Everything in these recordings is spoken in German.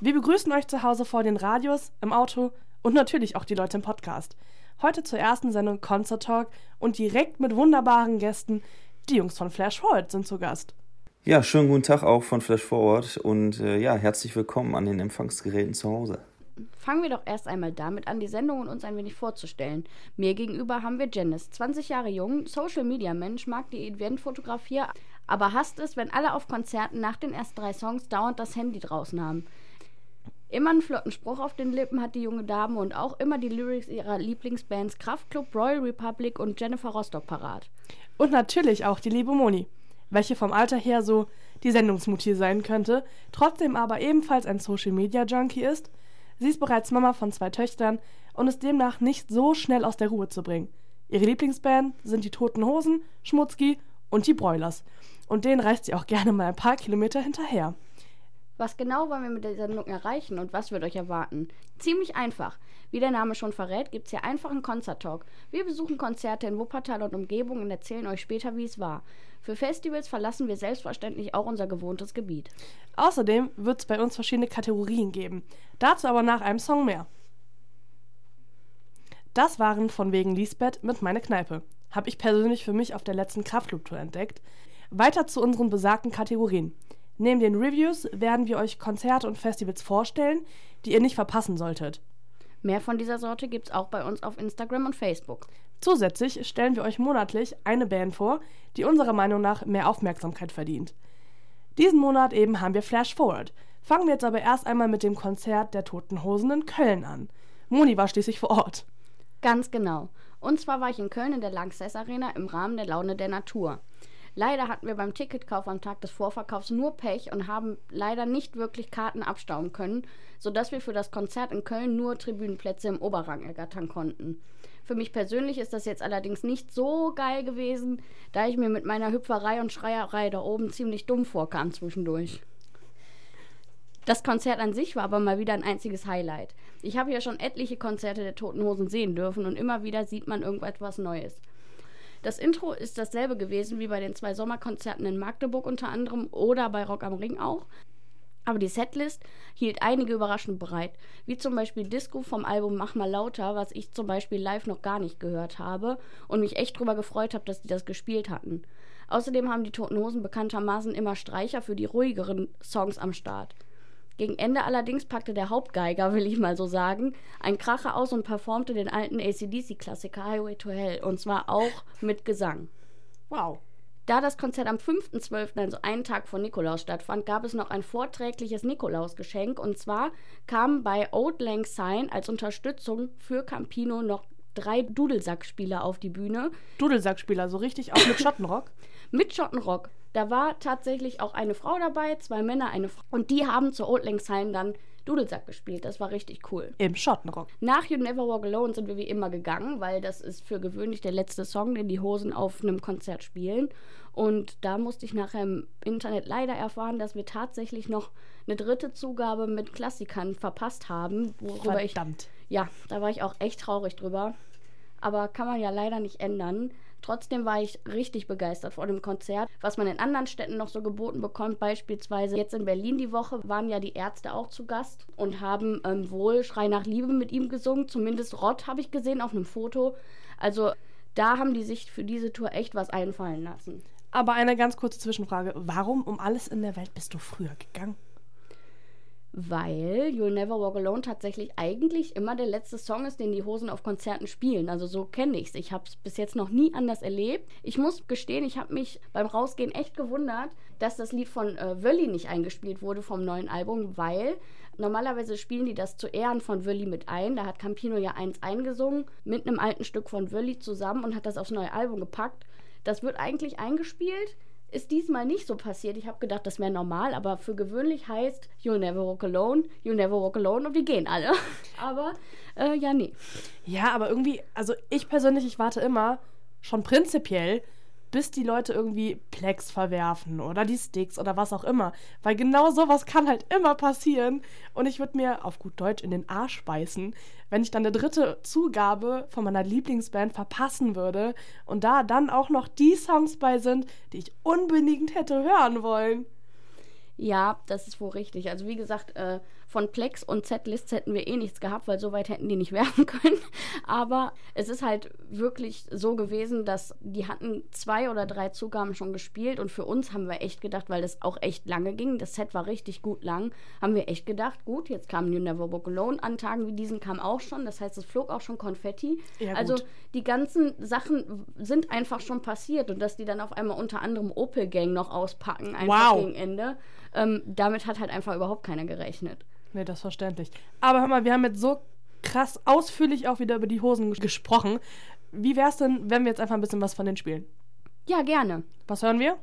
Wir begrüßen euch zu Hause vor den Radios, im Auto und natürlich auch die Leute im Podcast. Heute zur ersten Sendung Concert Talk und direkt mit wunderbaren Gästen. Die Jungs von Flash Forward sind zu Gast. Ja, schönen guten Tag auch von Flash Forward und äh, ja, herzlich willkommen an den Empfangsgeräten zu Hause. Fangen wir doch erst einmal damit an, die Sendung und uns ein wenig vorzustellen. Mir gegenüber haben wir Janice, 20 Jahre jung, Social Media Mensch, mag die Eventfotografie, aber hasst es, wenn alle auf Konzerten nach den ersten drei Songs dauernd das Handy draußen haben. Immer einen flotten Spruch auf den Lippen hat die junge Dame und auch immer die Lyrics ihrer Lieblingsbands Kraftklub, Royal Republic und Jennifer Rostock parat. Und natürlich auch die liebe Moni, welche vom Alter her so die Sendungsmutti sein könnte, trotzdem aber ebenfalls ein Social Media Junkie ist. Sie ist bereits Mama von zwei Töchtern und ist demnach nicht so schnell aus der Ruhe zu bringen. Ihre Lieblingsband sind die Toten Hosen, Schmutzki und die Broilers. Und denen reist sie auch gerne mal ein paar Kilometer hinterher. Was genau wollen wir mit der Sendung erreichen und was wird euch erwarten? Ziemlich einfach. Wie der Name schon verrät, gibt es hier einfach einen Konzerttalk. Wir besuchen Konzerte in Wuppertal und Umgebung und erzählen euch später, wie es war. Für Festivals verlassen wir selbstverständlich auch unser gewohntes Gebiet. Außerdem wird es bei uns verschiedene Kategorien geben. Dazu aber nach einem Song mehr. Das waren von wegen Lisbeth mit Meine Kneipe. Habe ich persönlich für mich auf der letzten Kraftclub-Tour entdeckt. Weiter zu unseren besagten Kategorien. Neben den Reviews werden wir euch Konzerte und Festivals vorstellen, die ihr nicht verpassen solltet. Mehr von dieser Sorte gibt's auch bei uns auf Instagram und Facebook. Zusätzlich stellen wir euch monatlich eine Band vor, die unserer Meinung nach mehr Aufmerksamkeit verdient. Diesen Monat eben haben wir Flash Forward. Fangen wir jetzt aber erst einmal mit dem Konzert der Toten Hosen in Köln an. Moni war schließlich vor Ort. Ganz genau. Und zwar war ich in Köln in der Lanxess Arena im Rahmen der Laune der Natur. Leider hatten wir beim Ticketkauf am Tag des Vorverkaufs nur Pech und haben leider nicht wirklich Karten abstauben können, sodass wir für das Konzert in Köln nur Tribünenplätze im Oberrang ergattern konnten. Für mich persönlich ist das jetzt allerdings nicht so geil gewesen, da ich mir mit meiner Hüpferei und Schreierei da oben ziemlich dumm vorkam zwischendurch. Das Konzert an sich war aber mal wieder ein einziges Highlight. Ich habe ja schon etliche Konzerte der Toten Hosen sehen dürfen und immer wieder sieht man irgendetwas Neues. Das Intro ist dasselbe gewesen wie bei den zwei Sommerkonzerten in Magdeburg unter anderem oder bei Rock am Ring auch. Aber die Setlist hielt einige überraschend bereit, wie zum Beispiel Disco vom Album Mach mal lauter, was ich zum Beispiel live noch gar nicht gehört habe und mich echt drüber gefreut habe, dass die das gespielt hatten. Außerdem haben die Toten Hosen bekanntermaßen immer Streicher für die ruhigeren Songs am Start. Gegen Ende allerdings packte der Hauptgeiger, will ich mal so sagen, ein Kracher aus und performte den alten ACDC-Klassiker Highway to Hell. Und zwar auch mit Gesang. Wow. Da das Konzert am 5.12., also einen Tag vor Nikolaus stattfand, gab es noch ein vorträgliches Nikolausgeschenk. Und zwar kamen bei Old Lang Syne als Unterstützung für Campino noch drei Dudelsackspieler auf die Bühne. Dudelsackspieler, so richtig auch mit Schottenrock? mit Schottenrock. Da war tatsächlich auch eine Frau dabei, zwei Männer, eine Frau. Und die haben zur Old Lang Syne dann Dudelsack gespielt. Das war richtig cool. Im Schottenrock. Nach You Never Walk Alone sind wir wie immer gegangen, weil das ist für gewöhnlich der letzte Song, den die Hosen auf einem Konzert spielen. Und da musste ich nachher im Internet leider erfahren, dass wir tatsächlich noch eine dritte Zugabe mit Klassikern verpasst haben. Worüber Verdammt. Ich, ja, da war ich auch echt traurig drüber. Aber kann man ja leider nicht ändern. Trotzdem war ich richtig begeistert vor dem Konzert, was man in anderen Städten noch so geboten bekommt. Beispielsweise jetzt in Berlin die Woche waren ja die Ärzte auch zu Gast und haben ähm, wohl Schrei nach Liebe mit ihm gesungen. Zumindest Rott habe ich gesehen auf einem Foto. Also da haben die sich für diese Tour echt was einfallen lassen. Aber eine ganz kurze Zwischenfrage. Warum um alles in der Welt bist du früher gegangen? Weil You'll Never Walk Alone tatsächlich eigentlich immer der letzte Song ist, den die Hosen auf Konzerten spielen. Also so kenne ich es. Ich habe es bis jetzt noch nie anders erlebt. Ich muss gestehen, ich habe mich beim Rausgehen echt gewundert, dass das Lied von äh, Wölli nicht eingespielt wurde vom neuen Album, weil normalerweise spielen die das zu Ehren von Wölli mit ein. Da hat Campino ja eins eingesungen mit einem alten Stück von Wölli zusammen und hat das aufs neue Album gepackt. Das wird eigentlich eingespielt ist diesmal nicht so passiert. Ich habe gedacht, das wäre normal, aber für gewöhnlich heißt You'll never walk alone, you'll never walk alone und wir gehen alle. aber äh, ja, nee. Ja, aber irgendwie, also ich persönlich, ich warte immer schon prinzipiell bis die Leute irgendwie Plex verwerfen oder die Sticks oder was auch immer. Weil genau sowas kann halt immer passieren. Und ich würde mir auf gut Deutsch in den Arsch beißen, wenn ich dann eine dritte Zugabe von meiner Lieblingsband verpassen würde und da dann auch noch die Songs bei sind, die ich unbedingt hätte hören wollen. Ja, das ist wohl richtig. Also wie gesagt, äh, von Plex und Z-Lists hätten wir eh nichts gehabt, weil so weit hätten die nicht werfen können. Aber es ist halt wirklich so gewesen, dass die hatten zwei oder drei Zugaben schon gespielt und für uns haben wir echt gedacht, weil das auch echt lange ging, das Set war richtig gut lang, haben wir echt gedacht, gut, jetzt kam You Never Walk Alone, an Tagen wie diesen kam auch schon, das heißt, es flog auch schon Konfetti. Ja, also die ganzen Sachen sind einfach schon passiert und dass die dann auf einmal unter anderem Opel Gang noch auspacken, einfach Wow. gegen Ende. Ähm, damit hat halt einfach überhaupt keiner gerechnet. Nee, das ist verständlich. Aber hör mal, wir haben jetzt so krass ausführlich auch wieder über die Hosen ges- gesprochen. Wie wär's denn, wenn wir jetzt einfach ein bisschen was von denen spielen? Ja, gerne. Was hören wir?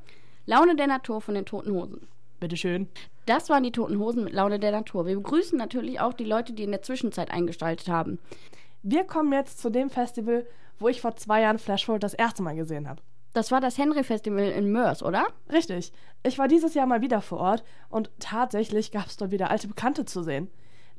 Laune der Natur von den Toten Hosen. Bitteschön. Das waren die Toten Hosen mit Laune der Natur. Wir begrüßen natürlich auch die Leute, die in der Zwischenzeit eingestaltet haben. Wir kommen jetzt zu dem Festival, wo ich vor zwei Jahren Flashforward das erste Mal gesehen habe. Das war das Henry Festival in Mörs, oder? Richtig. Ich war dieses Jahr mal wieder vor Ort und tatsächlich gab es dort wieder alte Bekannte zu sehen.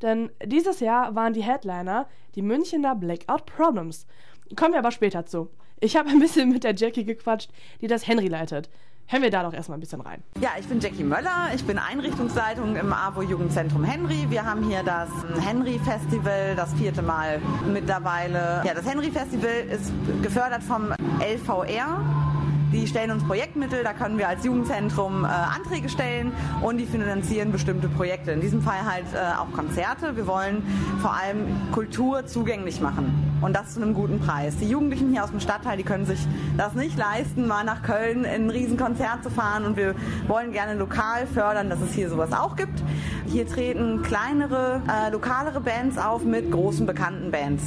Denn dieses Jahr waren die Headliner die Münchener Blackout Problems. Kommen wir aber später zu. Ich habe ein bisschen mit der Jackie gequatscht, die das Henry leitet. Hören wir da doch erstmal ein bisschen rein. Ja, ich bin Jackie Möller. Ich bin Einrichtungsleitung im AWO Jugendzentrum Henry. Wir haben hier das Henry Festival, das vierte Mal mittlerweile. Ja, das Henry Festival ist gefördert vom LVR. Die stellen uns Projektmittel, da können wir als Jugendzentrum äh, Anträge stellen und die finanzieren bestimmte Projekte. In diesem Fall halt äh, auch Konzerte. Wir wollen vor allem Kultur zugänglich machen und das zu einem guten Preis. Die Jugendlichen hier aus dem Stadtteil, die können sich das nicht leisten, mal nach Köln in ein Riesenkonzert zu fahren und wir wollen gerne lokal fördern, dass es hier sowas auch gibt. Hier treten kleinere, äh, lokalere Bands auf mit großen bekannten Bands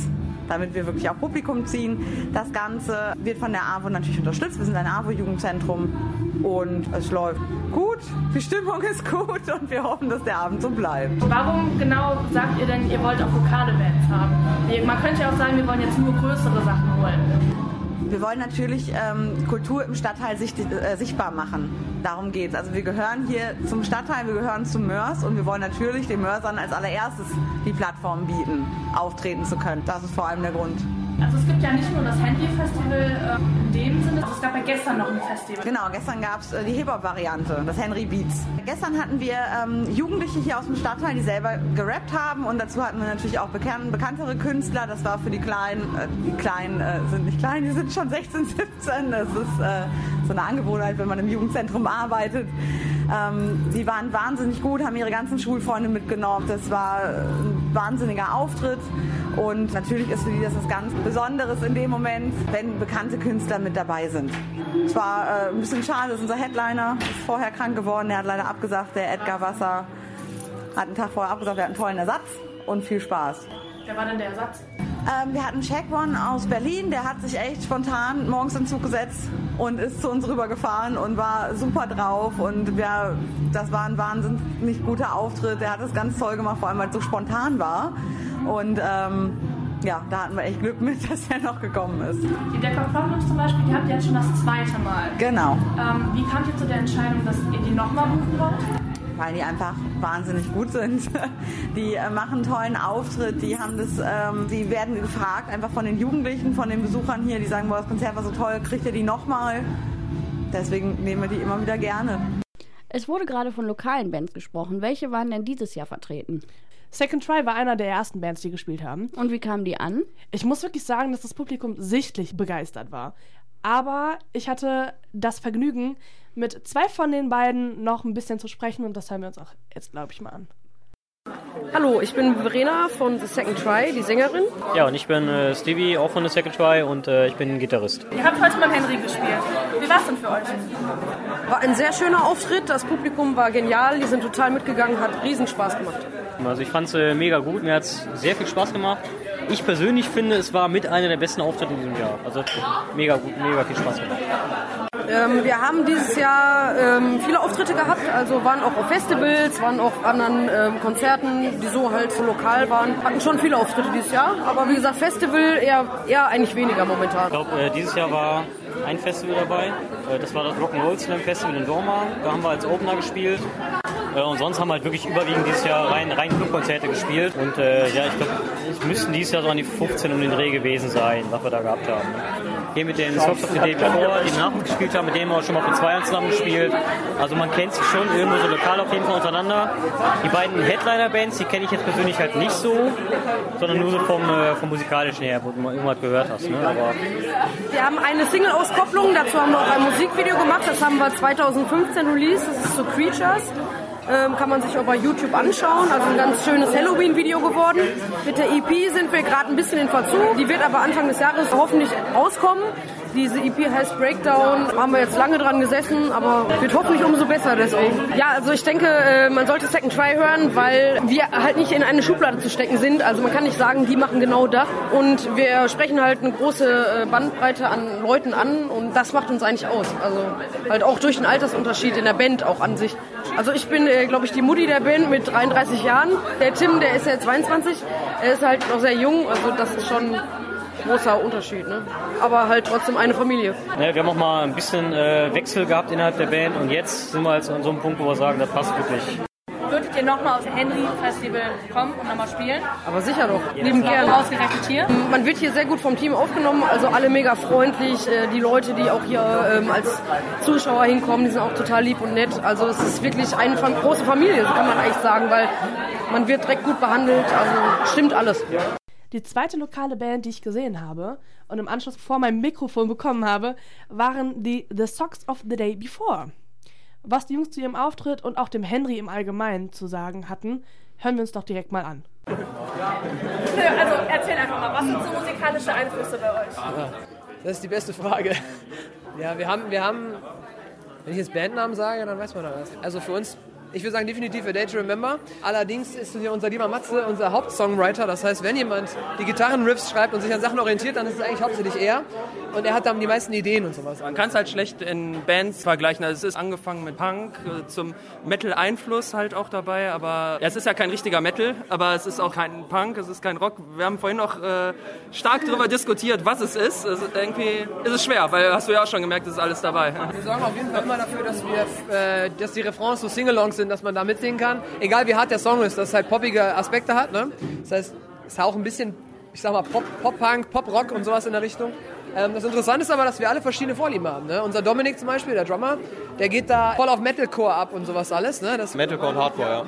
damit wir wirklich auch Publikum ziehen. Das Ganze wird von der AWO natürlich unterstützt. Wir sind ein AWO-Jugendzentrum und es läuft gut, die Stimmung ist gut und wir hoffen, dass der Abend so bleibt. Warum genau sagt ihr denn, ihr wollt auch lokale Bands haben? Man könnte ja auch sagen, wir wollen jetzt nur größere Sachen holen. Wir wollen natürlich ähm, Kultur im Stadtteil sicht, äh, sichtbar machen. Darum geht's. Also wir gehören hier zum Stadtteil, wir gehören zum Mörs und wir wollen natürlich den Mörsern als allererstes die Plattform bieten, auftreten zu können. Das ist vor allem der Grund. Also es gibt ja nicht nur das Handy-Festival äh, in dem Sinne, es gab ja gestern noch ein Festival. Genau, gestern gab es äh, die Hip-Hop-Variante, das Henry Beats. Gestern hatten wir ähm, Jugendliche hier aus dem Stadtteil, die selber gerappt haben und dazu hatten wir natürlich auch bekan bekanntere Künstler. Das war für die Kleinen, äh, die Kleinen äh, sind nicht klein, die sind schon 16, 17. Das ist äh, so eine Angewohnheit, wenn man im Jugendzentrum arbeitet. Ähm, die waren wahnsinnig gut, haben ihre ganzen Schulfreunde mitgenommen. Das war ein wahnsinniger Auftritt und natürlich ist für die das was ganz Besonderes in dem Moment, wenn bekannte Künstler mit dabei sind. Es war äh, ein bisschen schade, dass unser Headliner ist vorher krank geworden, der hat leider abgesagt, der Edgar Wasser hat einen Tag vorher abgesagt, er hat einen tollen Ersatz und viel Spaß. Wer war denn der Ersatz? Ähm, wir hatten Check One aus Berlin, der hat sich echt spontan morgens in den Zug gesetzt und ist zu uns rübergefahren und war super drauf und wir, das war ein wahnsinnig guter Auftritt. Der hat es ganz toll gemacht, vor allem weil es so spontan war und ähm, ja, da hatten wir echt Glück mit, dass er noch gekommen ist. Die Decker Problems zum Beispiel, die habt ihr jetzt schon das zweite Mal. Genau, Ähm, wie kamt ihr zu der Entscheidung, dass ihr die nochmal buchen wollt? Weil die einfach wahnsinnig gut sind. Die äh, machen einen tollen Auftritt, die haben das, ähm, die werden gefragt einfach von den Jugendlichen, von den Besuchern hier, die sagen, boah, das Konzert war so toll, kriegt ihr die nochmal? Deswegen nehmen wir die immer wieder gerne. Es wurde gerade von lokalen Bands gesprochen. Welche waren denn dieses Jahr vertreten? Second Try war einer der ersten Bands, die gespielt haben. Und wie kamen die an? Ich muss wirklich sagen, dass das Publikum sichtlich begeistert war. Aber ich hatte das Vergnügen, mit zwei von den beiden noch ein bisschen zu sprechen und das hören wir uns auch jetzt, glaube ich, mal an. Hallo, ich bin Verena von The Second Try, die Sängerin. Ja, und ich bin äh, Stevie, auch von The Second Try und äh, ich bin Gitarrist. Ihr habt heute mit Henry gespielt. Wie war es denn für euch? War ein sehr schöner Auftritt, das Publikum war genial, die sind total mitgegangen, hat riesen Spaß gemacht. Also ich fand es äh, mega gut, mir hat es sehr viel Spaß gemacht. Ich persönlich finde, es war mit einer der besten Auftritte in diesem Jahr. Also mega gut, mega viel Spaß gemacht. Ähm, wir haben dieses Jahr ähm, viele Auftritte gehabt, also waren auch auf Festivals, waren auch auf anderen ähm, Konzerten, die so halt so lokal waren. Hatten schon viele Auftritte dieses Jahr, aber wie gesagt, Festival eher, eher eigentlich weniger momentan. Ich glaube, äh, dieses Jahr war ein Festival dabei. Äh, das war das Rock'n'Roll Slam Festival in Dorma. Da haben wir als Opener gespielt. Äh, und sonst haben wir halt wirklich überwiegend dieses Jahr rein, rein Clubkonzerte gespielt. Und äh, ja, ich glaube, es müssten dieses Jahr so an die 15 um den Dreh gewesen sein, was wir da gehabt haben. hier mit Socks of the Day Before, die nach uns gespielt haben, mit denen wir auch schon mal für zwei zusammen gespielt. Also man kennt sich schon irgendwo so lokal auf jeden Fall untereinander. Die beiden Headliner-Bands, die kenne ich jetzt persönlich halt nicht so, sondern nur so vom, äh, vom musikalischen her, wo du mal irgendwas gehört hast. Ne? Aber Wir haben eine Single-Auskopplung, dazu haben wir auch ein Musikvideo gemacht, das haben wir 2015 released, das ist so Creatures. Ähm, kann man sich auch bei YouTube anschauen. Also ein ganz schönes Halloween-Video geworden. Mit der EP sind wir gerade ein bisschen in Verzug. Die wird aber Anfang des Jahres hoffentlich rauskommen. Diese EP heißt Breakdown. Haben wir jetzt lange dran gesessen, aber wird hoffentlich umso besser deswegen. Ja, also ich denke, äh, man sollte Second Try hören, weil wir halt nicht in eine Schublade zu stecken sind. Also man kann nicht sagen, die machen genau das. Und wir sprechen halt eine große äh, Bandbreite an Leuten an und das macht uns eigentlich aus. Also halt auch durch den Altersunterschied in der Band auch an sich. Also ich bin, äh, glaube ich, die Mutti der Band mit 33 Jahren. Der Tim, der ist ja 22. Er ist halt noch sehr jung, also das ist schon großer Unterschied. Ne? Aber halt trotzdem eine Familie. ne, wir haben auch mal ein bisschen äh, Wechsel gehabt innerhalb der Band und jetzt sind wir jetzt an so einem Punkt, wo wir sagen, das passt wirklich. Würdet ihr nochmal aufs Henry Festival kommen und nochmal spielen? Aber sicher doch. Lieben Warum gerne. ausgerechnet hier? Man wird hier sehr gut vom Team aufgenommen, also alle mega freundlich. Äh, Die Leute, die auch hier ähm, als Zuschauer hinkommen, die sind auch total lieb und nett. Also es ist wirklich eine große Familie, so kann man eigentlich sagen, weil man wird direkt gut behandelt. Also stimmt alles. Die zweite lokale Band, die ich gesehen habe und im Anschluss vor meinem Mikrofon bekommen habe, waren die The Socks of the Day Before. Was die Jungs zu ihrem Auftritt und auch dem Henry im Allgemeinen zu sagen hatten, hören wir uns doch direkt mal an. Also erzähl einfach mal, was sind so musikalische Einflüsse bei euch? Das ist die beste Frage. Ja, wir haben, wir haben, wenn ich jetzt Bandnamen sage, dann weiß man da was. Also für uns, ich würde sagen definitiv A Day to Remember. Allerdings ist hier unser lieber Matze unser Hauptsongwriter. Das heißt, wenn jemand die Gitarrenriffs schreibt und sich an Sachen orientiert, dann ist es eigentlich hauptsächlich er. Und er hat dann die meisten Ideen und sowas. Man kann es halt schlecht in Bands vergleichen. Also es ist angefangen mit Punk, äh, zum Metal-Einfluss halt auch dabei. Aber ja, es ist ja kein richtiger Metal, aber es ist auch kein Punk, es ist kein Rock. Wir haben vorhin noch äh, stark darüber diskutiert, was es ist. Es ist irgendwie ist es schwer, weil hast du ja auch schon gemerkt, es ist alles dabei. Wir sorgen auf jeden Fall immer dafür, dass, wir, äh, dass die Refrains so Singalongs sind, dass man da mitsingen kann. Egal wie hart der Song ist, dass es halt poppige Aspekte hat. Ne? Das heißt, es ist auch ein bisschen, ich sag mal, Pop, Pop-Punk, Pop-Rock und sowas in der Richtung. Ähm, das Interessante ist aber, dass wir alle verschiedene Vorlieben haben. Ne? Unser Dominik zum Beispiel, der Drummer, der geht da voll auf Metalcore ab und sowas alles. Ne? Das Metalcore und Hardcore, ja.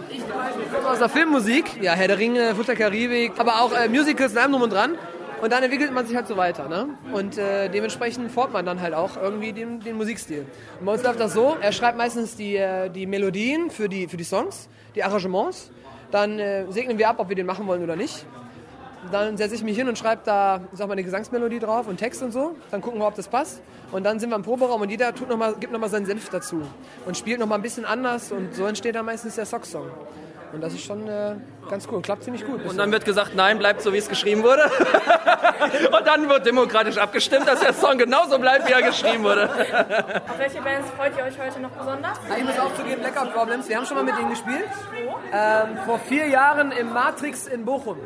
kommt aus der Filmmusik, ja, Herr der Ringe, Futter Karibik, aber auch äh, Musicals und allem drum und dran. Und dann entwickelt man sich halt so weiter. Ne? Und äh, dementsprechend formt man dann halt auch irgendwie den, den Musikstil. Und bei uns läuft das so, er schreibt meistens die, äh, die Melodien für die, für die Songs, die Arrangements. Dann äh, segnen wir ab, ob wir den machen wollen oder nicht. Dann setze ich mich hin und schreibe da, ich sag mal, eine Gesangsmelodie drauf und Text und so. Dann gucken wir, ob das passt. Und dann sind wir im Proberaum und jeder tut noch mal, gibt nochmal seinen Senf dazu. Und spielt nochmal ein bisschen anders und so entsteht dann meistens der Sock-Song. Und das ist schon äh, ganz cool, klappt ziemlich gut. Und dann wird gesagt, nein, bleibt so, wie es geschrieben wurde. und dann wird demokratisch abgestimmt, dass der Song genauso bleibt, wie er geschrieben wurde. Auf welche Bands freut ihr euch heute noch besonders? Ich muss auch zugeben, Blackout Problems, wir haben schon mal mit denen gespielt. Ähm, vor vier Jahren im Matrix in Bochum.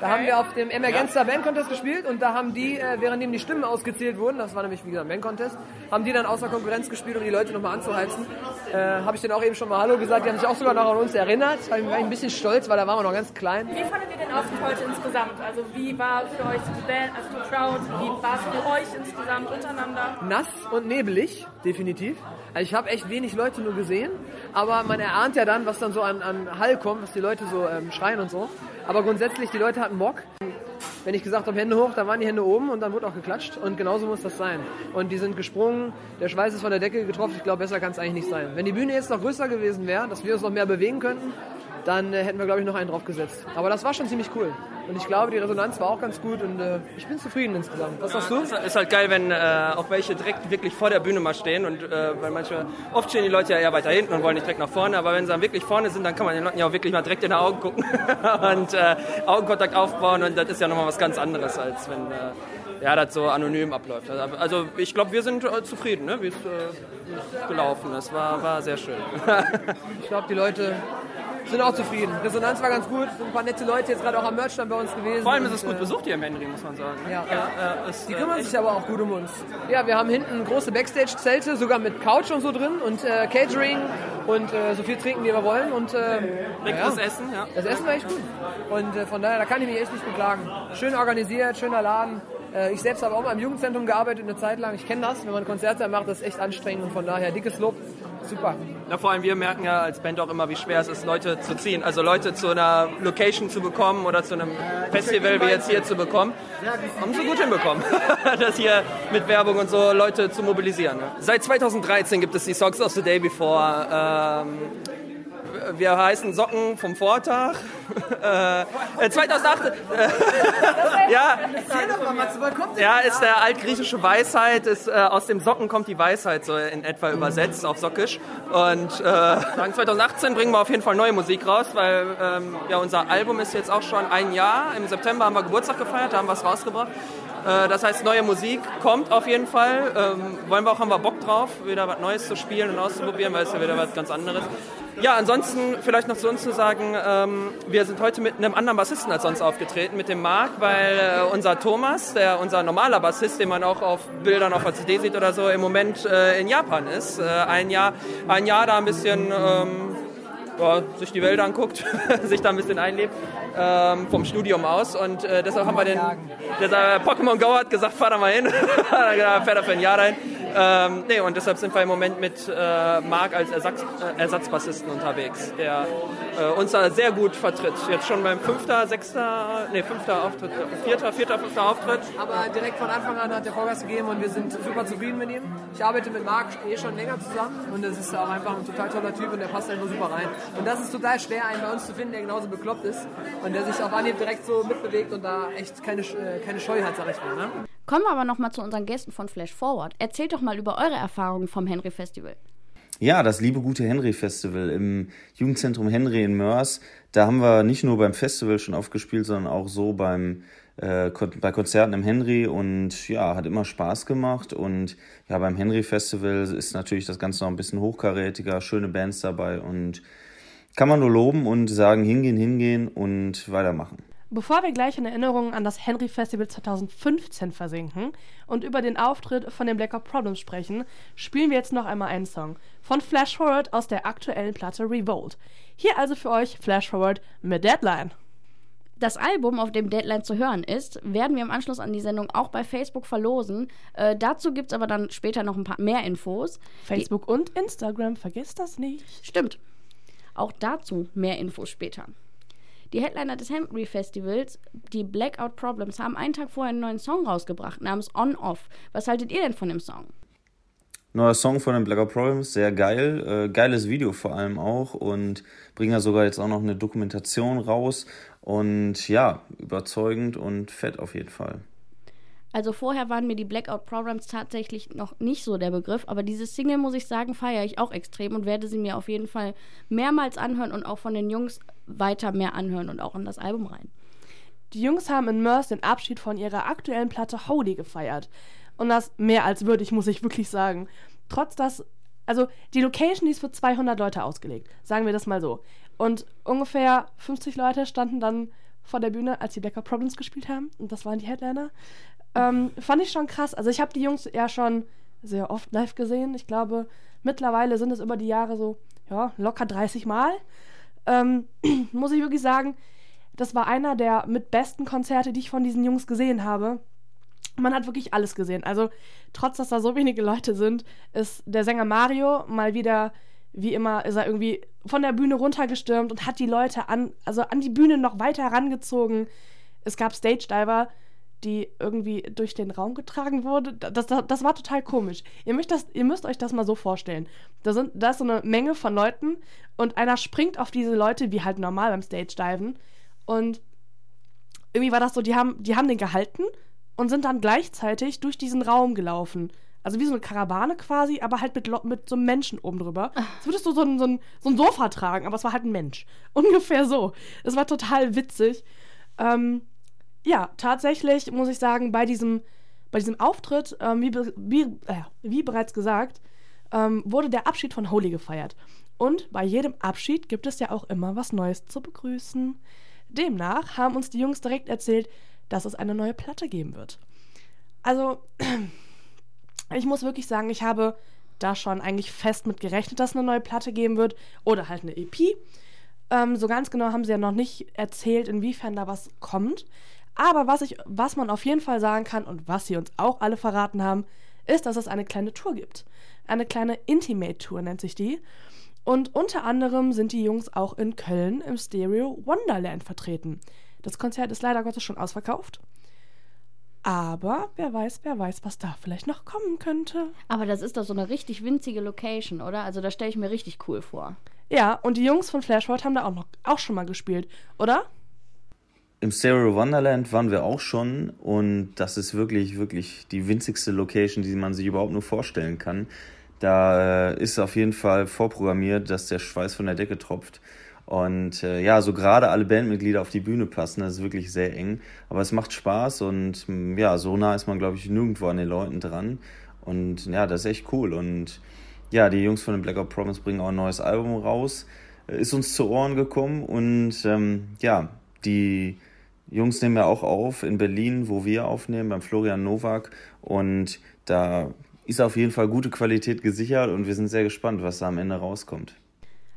Da haben wir auf dem Emergenza Band Contest gespielt und da haben die, äh, währenddem die Stimmen ausgezählt wurden, das war nämlich wie gesagt ein Band Contest, haben die dann außer Konkurrenz gespielt, um die Leute nochmal anzuheizen. Äh, Habe ich denen auch eben schon mal Hallo gesagt, die haben sich auch sogar noch an uns erinnert. Da war ich ein bisschen stolz, weil da waren wir noch ganz klein. Wie fandet ihr den Auftritt heute insgesamt? Also wie war für euch die Band, also die Crowd, wie war es für euch insgesamt untereinander? nass und nebelig, definitiv. Also ich habe echt wenig Leute nur gesehen, aber man erahnt ja dann, was dann so an, an Hall kommt, was die Leute so ähm, schreien und so. Aber grundsätzlich, die Leute hatten Bock. Wenn ich gesagt habe, Hände hoch, dann waren die Hände oben und dann wurde auch geklatscht und genauso muss das sein. Und die sind gesprungen, der Schweiß ist von der Decke getroffen, ich glaube, besser kann es eigentlich nicht sein. Wenn die Bühne jetzt noch größer gewesen wäre, dass wir uns noch mehr bewegen könnten, dann äh, hätten wir, glaube ich, noch einen draufgesetzt. Aber das war schon ziemlich cool. Und ich glaube, die Resonanz war auch ganz gut und äh, ich bin zufrieden insgesamt. Was sagst du? Es ist halt geil, wenn äh, auch welche direkt wirklich vor der Bühne mal stehen und äh, weil manchmal oft stehen die Leute ja eher weiter hinten und wollen nicht direkt nach vorne, aber wenn sie dann wirklich vorne sind, dann kann man den Leuten ja auch wirklich mal direkt in die Augen gucken und äh, Augenkontakt aufbauen und das ist ja nochmal was ganz anderes als wenn äh, ja das so anonym abläuft. Also, also ich glaube, wir sind äh, zufrieden, ne? wie es gelaufen ist. War war sehr schön. Ich glaube, die Leute sind auch zufrieden. Resonanz war ganz gut, sind ein paar nette Leute jetzt gerade auch am Merchstand bei uns gewesen. Vor allem ist es gut äh, besucht hier im Henry, muss man sagen. ne? Ja, ja. äh, ist, Die äh, kümmern echt- sich aber auch gut um uns. Ja, wir haben hinten große Backstage-Zelte, sogar mit Couch und so drin und äh, Catering und äh, so viel trinken, wie wir wollen. Und äh, ja, Essen, ja. das Essen war echt gut. Und äh, von daher, da kann ich mich echt nicht beklagen. Schön organisiert, schöner Laden. Äh, ich selbst habe auch mal im Jugendzentrum gearbeitet eine Zeit lang. Ich kenne das, wenn man Konzerte macht, das ist echt anstrengend und von daher dickes Lob. Super. Ja, vor allem wir merken ja als Band auch immer, wie schwer es ist, Leute zu ziehen. Also Leute zu einer Location zu bekommen oder zu einem Festival wie jetzt hier zu bekommen. Haben sie gut hinbekommen, das hier mit Werbung und so Leute zu mobilisieren. Seit 2013 gibt es die Songs of the Day Before. Ähm, wir heißen Socken vom Vortag. äh, 2008. Äh, ja, ja, ist der altgriechische Weisheit. Ist, äh, aus dem Socken kommt die Weisheit, so in etwa übersetzt auf Sockisch. Und äh, 2018 bringen wir auf jeden Fall neue Musik raus, weil ähm, ja, unser Album ist jetzt auch schon ein Jahr. Im September haben wir Geburtstag gefeiert, da haben wir es rausgebracht. Äh, das heißt, neue Musik kommt auf jeden Fall. Ähm, wollen wir auch, haben wir Bock drauf, wieder was Neues zu spielen und auszuprobieren, weil es ja wieder was ganz anderes. Ja, ansonsten vielleicht noch zu uns zu sagen, ähm, wir sind heute mit einem anderen Bassisten als sonst aufgetreten, mit dem Marc, weil äh, unser Thomas, der unser normaler Bassist, den man auch auf Bildern auf der CD sieht oder so, im Moment äh, in Japan ist. Äh, ein, Jahr, ein Jahr da ein bisschen ähm, ja, sich die Welt anguckt, sich da ein bisschen einlebt ähm, vom Studium aus und äh, deshalb haben wir den, der Pokémon Go hat gesagt, fahr da mal hin, fährt er für ein Jahr rein. Ähm, nee, und deshalb sind wir im Moment mit äh, Marc als Ersatz, äh, Ersatzbassisten unterwegs, der äh, uns da sehr gut vertritt. Jetzt schon beim fünfter, sechster, nee, fünfter Auftritt, vierter, vierter, fünfter Auftritt. Aber direkt von Anfang an hat er Vollgas gegeben und wir sind super zufrieden mit ihm. Ich arbeite mit Marc eh schon länger zusammen und es ist auch einfach ein total toller Typ und der passt einfach super rein. Und das ist total schwer, einen bei uns zu finden, der genauso bekloppt ist und der sich auf Anhieb direkt so mitbewegt und da echt keine, äh, keine Scheu hat, sag ich mal. Ne? Kommen wir aber nochmal zu unseren Gästen von Flash Forward. Erzählt doch mal über eure Erfahrungen vom Henry Festival. Ja, das liebe gute Henry Festival im Jugendzentrum Henry in Mörs. Da haben wir nicht nur beim Festival schon aufgespielt, sondern auch so beim äh, bei Konzerten im Henry und ja, hat immer Spaß gemacht und ja, beim Henry Festival ist natürlich das Ganze noch ein bisschen hochkarätiger, schöne Bands dabei und kann man nur loben und sagen, hingehen, hingehen und weitermachen. Bevor wir gleich in Erinnerungen an das Henry Festival 2015 versinken und über den Auftritt von den Blackout Problems sprechen, spielen wir jetzt noch einmal einen Song von Flash Forward aus der aktuellen Platte Revolt. Hier also für euch Flash Forward mit Deadline. Das Album, auf dem Deadline zu hören ist, werden wir im Anschluss an die Sendung auch bei Facebook verlosen. Äh, dazu gibt es aber dann später noch ein paar mehr Infos. Facebook die und Instagram, vergesst das nicht. Stimmt. Auch dazu mehr Infos später. Die Headliner des Henry Festivals, die Blackout Problems, haben einen Tag vorher einen neuen Song rausgebracht namens On Off. Was haltet ihr denn von dem Song? Neuer Song von den Blackout Problems, sehr geil. Äh, geiles Video vor allem auch und bringen ja sogar jetzt auch noch eine Dokumentation raus. Und ja, überzeugend und fett auf jeden Fall. Also vorher waren mir die Blackout Programs tatsächlich noch nicht so der Begriff, aber diese Single, muss ich sagen, feiere ich auch extrem und werde sie mir auf jeden Fall mehrmals anhören und auch von den Jungs weiter mehr anhören und auch in das Album rein. Die Jungs haben in Merce den Abschied von ihrer aktuellen Platte Holy gefeiert. Und das mehr als würdig, muss ich wirklich sagen. Trotz dass, also die Location, die ist für 200 Leute ausgelegt, sagen wir das mal so. Und ungefähr 50 Leute standen dann vor der Bühne, als die Blackout Problems gespielt haben. Und das waren die Headliner. Ähm, fand ich schon krass. Also ich habe die Jungs ja schon sehr oft live gesehen. Ich glaube, mittlerweile sind es über die Jahre so, ja, locker 30 Mal. Ähm, muss ich wirklich sagen, das war einer der mit besten Konzerte, die ich von diesen Jungs gesehen habe. Man hat wirklich alles gesehen. Also, trotz dass da so wenige Leute sind, ist der Sänger Mario mal wieder, wie immer, ist er irgendwie von der Bühne runtergestürmt und hat die Leute an, also an die Bühne noch weiter herangezogen. Es gab Stage Diver, die irgendwie durch den Raum getragen wurde. Das, das, das war total komisch. Ihr müsst, das, ihr müsst euch das mal so vorstellen. Da, sind, da ist so eine Menge von Leuten und einer springt auf diese Leute, wie halt normal beim Stage-Diven. Und irgendwie war das so, die haben, die haben den gehalten und sind dann gleichzeitig durch diesen Raum gelaufen. Also wie so eine Karawane quasi, aber halt mit, mit so einem Menschen oben drüber. Als würdest du so ein, so, ein, so ein Sofa tragen, aber es war halt ein Mensch. Ungefähr so. Es war total witzig. Ähm, ja, tatsächlich muss ich sagen, bei diesem, bei diesem Auftritt, ähm, wie, wie, äh, wie, bereits gesagt, ähm, wurde der Abschied von Holy gefeiert. Und bei jedem Abschied gibt es ja auch immer was Neues zu begrüßen. Demnach haben uns die Jungs direkt erzählt, dass es eine neue Platte geben wird. Also, ich muss wirklich sagen, ich habe da schon eigentlich fest mit gerechnet, dass es eine neue Platte geben wird oder halt eine EP. Ähm, so ganz genau haben sie ja noch nicht erzählt, inwiefern da was kommt. Aber was, ich, was man auf jeden Fall sagen kann und was sie uns auch alle verraten haben, ist, dass es eine kleine Tour gibt. Eine kleine Intimate-Tour nennt sich die. Und unter anderem sind die Jungs auch in Köln im Stereo Wonderland vertreten. Das Konzert ist leider Gottes schon ausverkauft. Aber wer weiß, wer weiß, was da vielleicht noch kommen könnte. Aber das ist doch so eine richtig winzige Location, oder? Also da stelle ich mir richtig cool vor. Ja, und die Jungs von Flashpoint haben da auch noch auch schon mal gespielt, oder? Im Stereo Wonderland waren wir auch schon und das ist wirklich, wirklich die winzigste Location, die man sich überhaupt nur vorstellen kann. Da äh, ist auf jeden Fall vorprogrammiert, dass der Schweiß von der Decke tropft. Und äh, ja, so gerade alle Bandmitglieder auf die Bühne passen, das ist wirklich sehr eng. Aber es macht Spaß und ja, so nah ist man, glaube ich, nirgendwo an den Leuten dran. Und ja, das ist echt cool. Und ja, die Jungs von den Blackout Promise bringen auch ein neues Album raus. Ist uns zu Ohren gekommen und ähm, ja, die Jungs nehmen ja auch auf in Berlin, wo wir aufnehmen, beim Florian Nowak. Und da ist auf jeden Fall gute Qualität gesichert und wir sind sehr gespannt, was da am Ende rauskommt.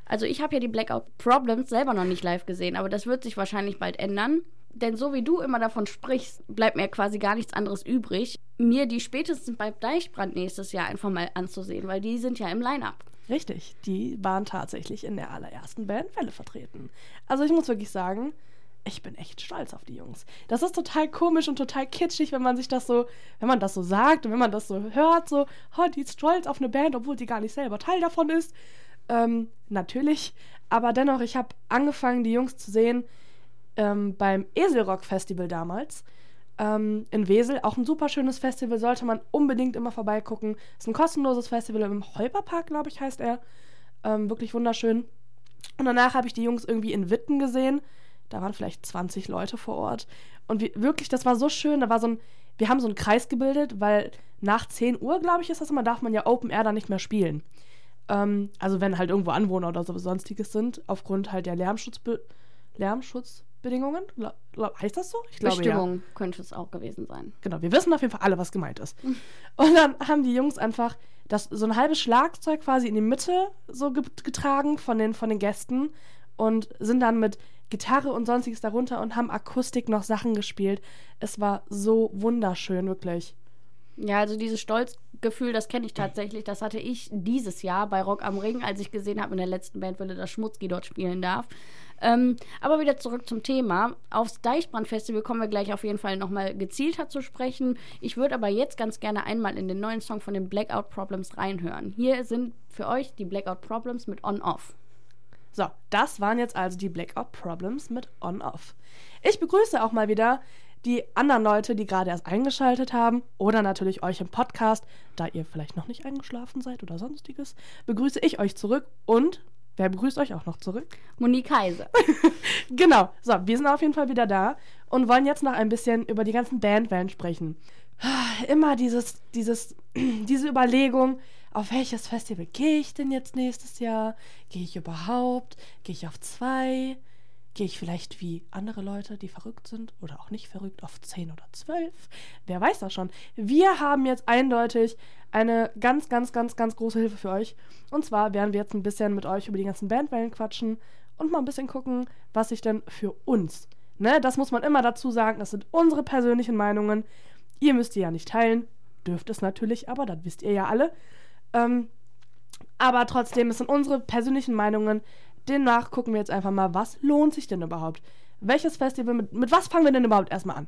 Also ich habe ja die Blackout Problems selber noch nicht live gesehen, aber das wird sich wahrscheinlich bald ändern. Denn so wie du immer davon sprichst, bleibt mir quasi gar nichts anderes übrig, mir die spätestens beim Deichbrand nächstes Jahr einfach mal anzusehen, weil die sind ja im Line-Up. Richtig, die waren tatsächlich in der allerersten Bandwelle vertreten. Also ich muss wirklich sagen, ich bin echt stolz auf die Jungs. Das ist total komisch und total kitschig, wenn man sich das so, wenn man das so sagt und wenn man das so hört, so, oh, die ist stolz auf eine Band, obwohl sie gar nicht selber Teil davon ist. Ähm, natürlich. Aber dennoch, ich habe angefangen, die Jungs zu sehen ähm, beim Eselrock Festival damals. Ähm, in Wesel. Auch ein super schönes Festival, sollte man unbedingt immer vorbeigucken. Ist ein kostenloses Festival im Holperpark, glaube ich, heißt er. Ähm, wirklich wunderschön. Und danach habe ich die Jungs irgendwie in Witten gesehen. Da waren vielleicht 20 Leute vor Ort. Und wir, wirklich, das war so schön. Da war so ein, wir haben so einen Kreis gebildet, weil nach 10 Uhr, glaube ich, ist das immer, darf man ja Open Air da nicht mehr spielen. Ähm, also wenn halt irgendwo Anwohner oder so sonstiges sind, aufgrund halt der Lärmschutzbe Lärmschutzbedingungen. Gla heißt das so? Ich glaube Bestimmung ja. könnte es auch gewesen sein. Genau, wir wissen auf jeden Fall alle, was gemeint ist. Und dann haben die Jungs einfach das, so ein halbes Schlagzeug quasi in die Mitte so getragen von den, von den Gästen und sind dann mit Gitarre und sonstiges darunter und haben Akustik noch Sachen gespielt. Es war so wunderschön, wirklich. Ja, also dieses Stolzgefühl, das kenne ich tatsächlich. Das hatte ich dieses Jahr bei Rock am Ring, als ich gesehen habe in der letzten Bandwelle, dass Schmutzki dort spielen darf. Ähm, aber wieder zurück zum Thema. Aufs Deichbrand-Festival kommen wir gleich auf jeden Fall nochmal gezielter zu sprechen. Ich würde aber jetzt ganz gerne einmal in den neuen Song von den Blackout Problems reinhören. Hier sind für euch die Blackout Problems mit On-Off. So, das waren jetzt also die Blackout Problems mit On-Off. Ich begrüße auch mal wieder die anderen Leute, die gerade erst eingeschaltet haben oder natürlich euch im Podcast, da ihr vielleicht noch nicht eingeschlafen seid oder sonstiges, begrüße ich euch zurück und wer begrüßt euch auch noch zurück? Monique Heise. genau. So, wir sind auf jeden Fall wieder da und wollen jetzt noch ein bisschen über die ganzen Bandwellen sprechen. Immer dieses, dieses, diese Überlegung, auf welches Festival gehe ich denn jetzt nächstes Jahr? Gehe ich überhaupt? Gehe ich auf zwei? Gehe ich vielleicht wie andere Leute, die verrückt sind oder auch nicht verrückt, auf 10 oder 12? Wer weiß das schon. Wir haben jetzt eindeutig eine ganz, ganz, ganz, ganz große Hilfe für euch. Und zwar werden wir jetzt ein bisschen mit euch über die ganzen Bandwellen quatschen und mal ein bisschen gucken, was sich denn für uns, ne, das muss man immer dazu sagen, das sind unsere persönlichen Meinungen. Ihr müsst die ja nicht teilen, dürft es natürlich, aber das wisst ihr ja alle. Ähm, aber trotzdem, es sind unsere persönlichen Meinungen. Demnach gucken wir jetzt einfach mal, was lohnt sich denn überhaupt? Welches Festival, mit, mit was fangen wir denn überhaupt erstmal an?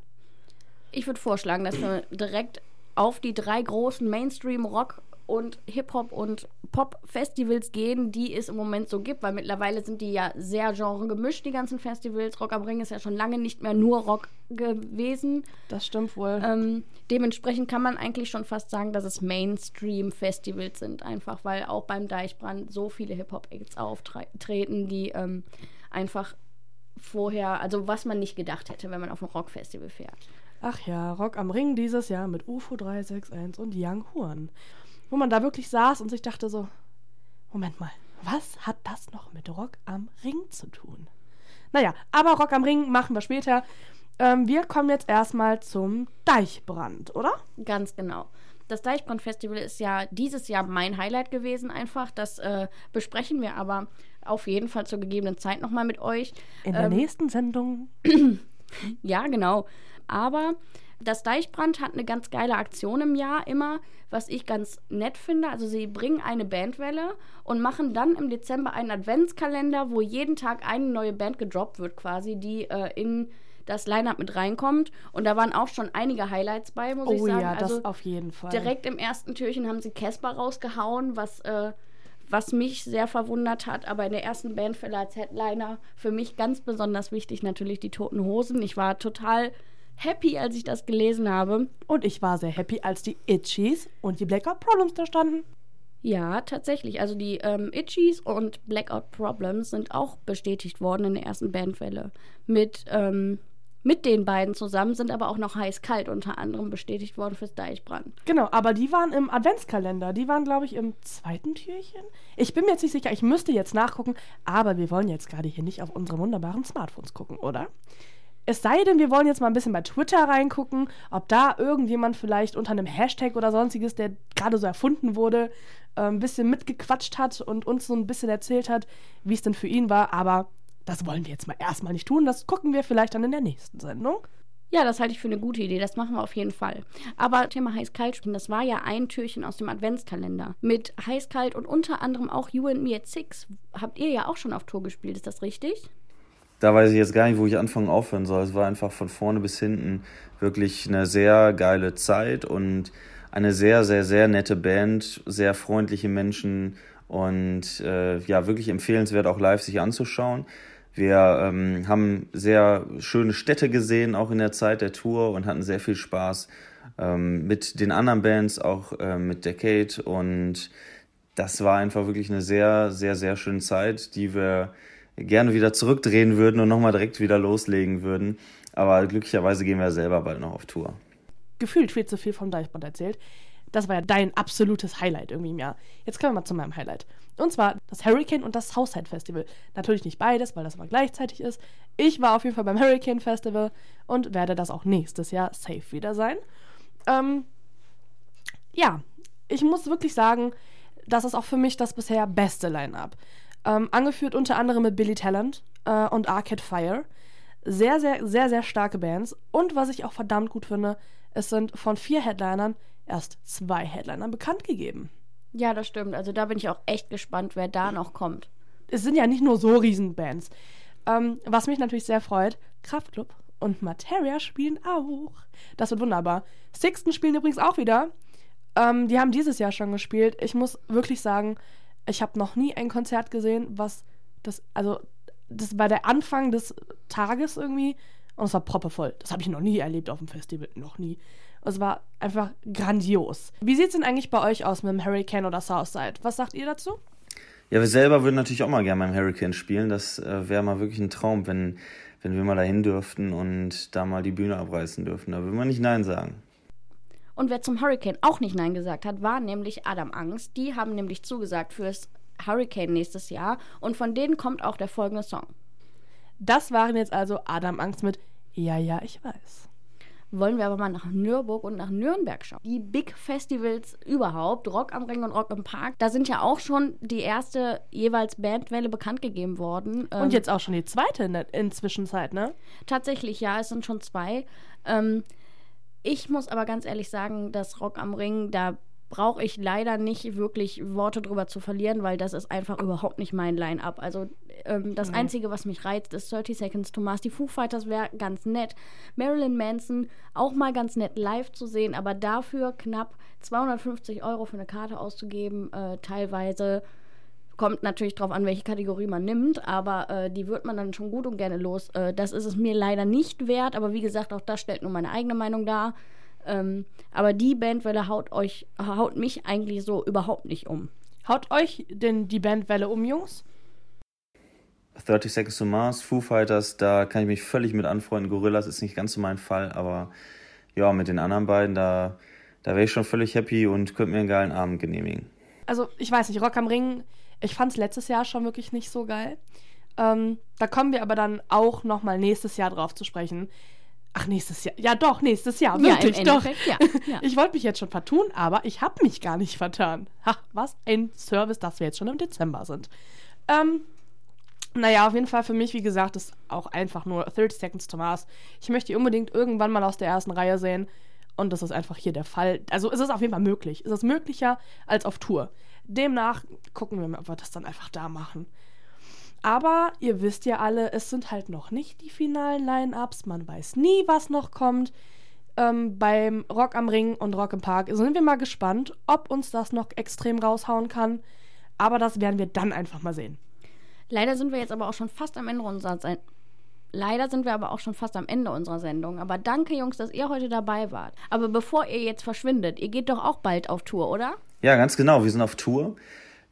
Ich würde vorschlagen, dass wir direkt auf die drei großen Mainstream-Rock- und Hip-Hop- und Pop-Festivals gehen, die es im Moment so gibt, weil mittlerweile sind die ja sehr genregemischt, die ganzen Festivals. Rock am Ring ist ja schon lange nicht mehr nur Rock gewesen. Das stimmt wohl. Ähm, dementsprechend kann man eigentlich schon fast sagen, dass es Mainstream-Festivals sind, einfach weil auch beim Deichbrand so viele Hip-Hop-Acts auftreten, die ähm, einfach vorher, also was man nicht gedacht hätte, wenn man auf ein Rock-Festival fährt. Ach ja, Rock am Ring dieses Jahr mit UFO 361 und Young Horn wo man da wirklich saß und sich dachte so, Moment mal, was hat das noch mit Rock am Ring zu tun? Naja, aber Rock am Ring machen wir später. Ähm, wir kommen jetzt erstmal zum Deichbrand, oder? Ganz genau. Das Deichbrand-Festival ist ja dieses Jahr mein Highlight gewesen, einfach. Das äh, besprechen wir aber auf jeden Fall zur gegebenen Zeit nochmal mit euch. In der ähm, nächsten Sendung. Ja, genau. Aber das Deichbrand hat eine ganz geile Aktion im Jahr immer, was ich ganz nett finde. Also sie bringen eine Bandwelle und machen dann im Dezember einen Adventskalender, wo jeden Tag eine neue Band gedroppt wird quasi, die äh, in das Line-Up mit reinkommt. Und da waren auch schon einige Highlights bei, muss Oh ich sagen. ja, das also auf jeden Fall. direkt im ersten Türchen haben sie Casper rausgehauen, was, äh, was mich sehr verwundert hat. Aber in der ersten Bandfälle als Headliner für mich ganz besonders wichtig natürlich die Toten Hosen. Ich war total happy, als ich das gelesen habe. Und ich war sehr happy, als die Itchies und die Blackout Problems da standen. Ja, tatsächlich. Also die ähm, Itchies und Blackout Problems sind auch bestätigt worden in der ersten Bandwelle. Mit, ähm, mit den beiden zusammen sind aber auch noch heiß-kalt unter anderem bestätigt worden fürs Deichbrand. Genau, aber die waren im Adventskalender. Die waren, glaube ich, im zweiten Türchen. Ich bin mir jetzt nicht sicher, ich müsste jetzt nachgucken, aber wir wollen jetzt gerade hier nicht auf unsere wunderbaren Smartphones gucken, oder? Es sei denn, wir wollen jetzt mal ein bisschen bei Twitter reingucken, ob da irgendjemand vielleicht unter einem Hashtag oder sonstiges, der gerade so erfunden wurde, äh, ein bisschen mitgequatscht hat und uns so ein bisschen erzählt hat, wie es denn für ihn war. Aber das wollen wir jetzt mal erstmal nicht tun. Das gucken wir vielleicht dann in der nächsten Sendung. Ja, das halte ich für eine gute Idee. Das machen wir auf jeden Fall. Aber Thema Heiß-Kalt, das war ja ein Türchen aus dem Adventskalender. Mit Heiß-Kalt und unter anderem auch You and Me at Six habt ihr ja auch schon auf Tour gespielt. Ist das richtig? Da weiß ich jetzt gar nicht, wo ich anfangen aufhören soll. Es war einfach von vorne bis hinten wirklich eine sehr geile Zeit und eine sehr, sehr, sehr nette Band, sehr freundliche Menschen und äh, ja, wirklich empfehlenswert auch live sich anzuschauen. Wir ähm, haben sehr schöne Städte gesehen, auch in der Zeit der Tour und hatten sehr viel Spaß ähm, mit den anderen Bands, auch äh, mit Decade und das war einfach wirklich eine sehr, sehr, sehr schöne Zeit, die wir gerne wieder zurückdrehen würden und nochmal direkt wieder loslegen würden. Aber glücklicherweise gehen wir selber bald noch auf Tour. Gefühlt viel zu viel vom Deichbrand erzählt. Das war ja dein absolutes Highlight irgendwie im Jahr. Jetzt kommen wir mal zu meinem Highlight. Und zwar das Hurricane und das Southside Festival. Natürlich nicht beides, weil das aber gleichzeitig ist. Ich war auf jeden Fall beim Hurricane Festival und werde das auch nächstes Jahr safe wieder sein. Ähm, ja, ich muss wirklich sagen, das ist auch für mich das bisher beste Line-Up. Ähm, angeführt unter anderem mit Billy Talent äh, und Arcade Fire. Sehr, sehr, sehr, sehr starke Bands. Und was ich auch verdammt gut finde, es sind von vier Headlinern erst zwei Headlinern bekannt gegeben. Ja, das stimmt. Also da bin ich auch echt gespannt, wer da noch kommt. Es sind ja nicht nur so Riesenbands. Ähm, was mich natürlich sehr freut, Kraftklub und Materia spielen auch. Das wird wunderbar. Sixten spielen übrigens auch wieder. Ähm, die haben dieses Jahr schon gespielt. Ich muss wirklich sagen, ich habe noch nie ein Konzert gesehen, was das, also das war der Anfang des Tages irgendwie und es war proppevoll. Das habe ich noch nie erlebt auf dem Festival, noch nie. Es war einfach grandios. Wie sieht es denn eigentlich bei euch aus mit dem Hurricane oder Southside? Was sagt ihr dazu? Ja, wir selber würden natürlich auch mal gerne beim Hurricane spielen. Das äh, wäre mal wirklich ein Traum, wenn, wenn wir mal dahin dürften und da mal die Bühne abreißen dürfen. Da würden wir nicht Nein sagen. Und wer zum Hurricane auch nicht Nein gesagt hat, war nämlich Adam Angst. Die haben nämlich zugesagt fürs Hurricane nächstes Jahr und von denen kommt auch der folgende Song. Das waren jetzt also Adam Angst mit Ja, ja, ich weiß. Wollen wir aber mal nach Nürburg und nach Nürnberg schauen. Die Big Festivals überhaupt, Rock am Ring und Rock im Park, da sind ja auch schon die erste jeweils Bandwelle bekannt gegeben worden. Ähm, Und jetzt auch schon die zweite in der Inzwischenzeit, ne? Tatsächlich, ja, es sind schon zwei. Ähm, ich muss aber ganz ehrlich sagen, dass Rock am Ring, da brauche ich leider nicht wirklich Worte drüber zu verlieren, weil das ist einfach überhaupt nicht mein Line-Up. Also ähm, das Einzige, was mich reizt, ist 30 Seconds to Mars. Die Foo Fighters wäre ganz nett. Marilyn Manson auch mal ganz nett live zu sehen, aber dafür knapp 250 Euro für eine Karte auszugeben, äh, teilweise Kommt natürlich drauf an, welche Kategorie man nimmt, aber äh, die wird man dann schon gut und gerne los. Äh, das ist es mir leider nicht wert, aber wie gesagt, auch das stellt nur meine eigene Meinung dar. Ähm, aber die Bandwelle haut euch, haut mich eigentlich so überhaupt nicht um. Haut euch denn die Bandwelle um, Jungs? 30 Seconds to Mars, Foo Fighters, da kann ich mich völlig mit anfreunden. Gorillas ist nicht ganz so mein Fall, aber ja, mit den anderen beiden, da, da wäre ich schon völlig happy und könnte mir einen geilen Abend genehmigen. Also, ich weiß nicht, Rock am Ring, ich fand es letztes Jahr schon wirklich nicht so geil. Ähm, da kommen wir aber dann auch nochmal nächstes Jahr drauf zu sprechen. Ach, nächstes Jahr. Ja, doch, nächstes Jahr. Ja, Wirklich, im doch. Ja, ja. Ich wollte mich jetzt schon vertun, aber ich habe mich gar nicht vertan. Ha, was ein Service, dass wir jetzt schon im Dezember sind. Ähm, Naja, auf jeden Fall für mich, wie gesagt, ist auch einfach nur 30 Seconds to Mars. Ich möchte die unbedingt irgendwann mal aus der ersten Reihe sehen. Und das ist einfach hier der Fall. Also es ist auf jeden Fall möglich. Es ist möglicher als auf Tour. Demnach gucken wir mal, ob wir das dann einfach da machen. Aber ihr wisst ja alle, es sind halt noch nicht die finalen Line-Ups. Man weiß nie, was noch kommt. Ähm, beim Rock am Ring und Rock im Park sind wir mal gespannt, ob uns das noch extrem raushauen kann. Aber das werden wir dann einfach mal sehen. Leider sind wir jetzt aber auch schon fast am Ende unserer Sen Leider sind wir aber auch schon fast am Ende unserer Sendung. Aber danke, Jungs, dass ihr heute dabei wart. Aber bevor ihr jetzt verschwindet, ihr geht doch auch bald auf Tour, oder? Ja, ganz genau. Wir sind auf Tour.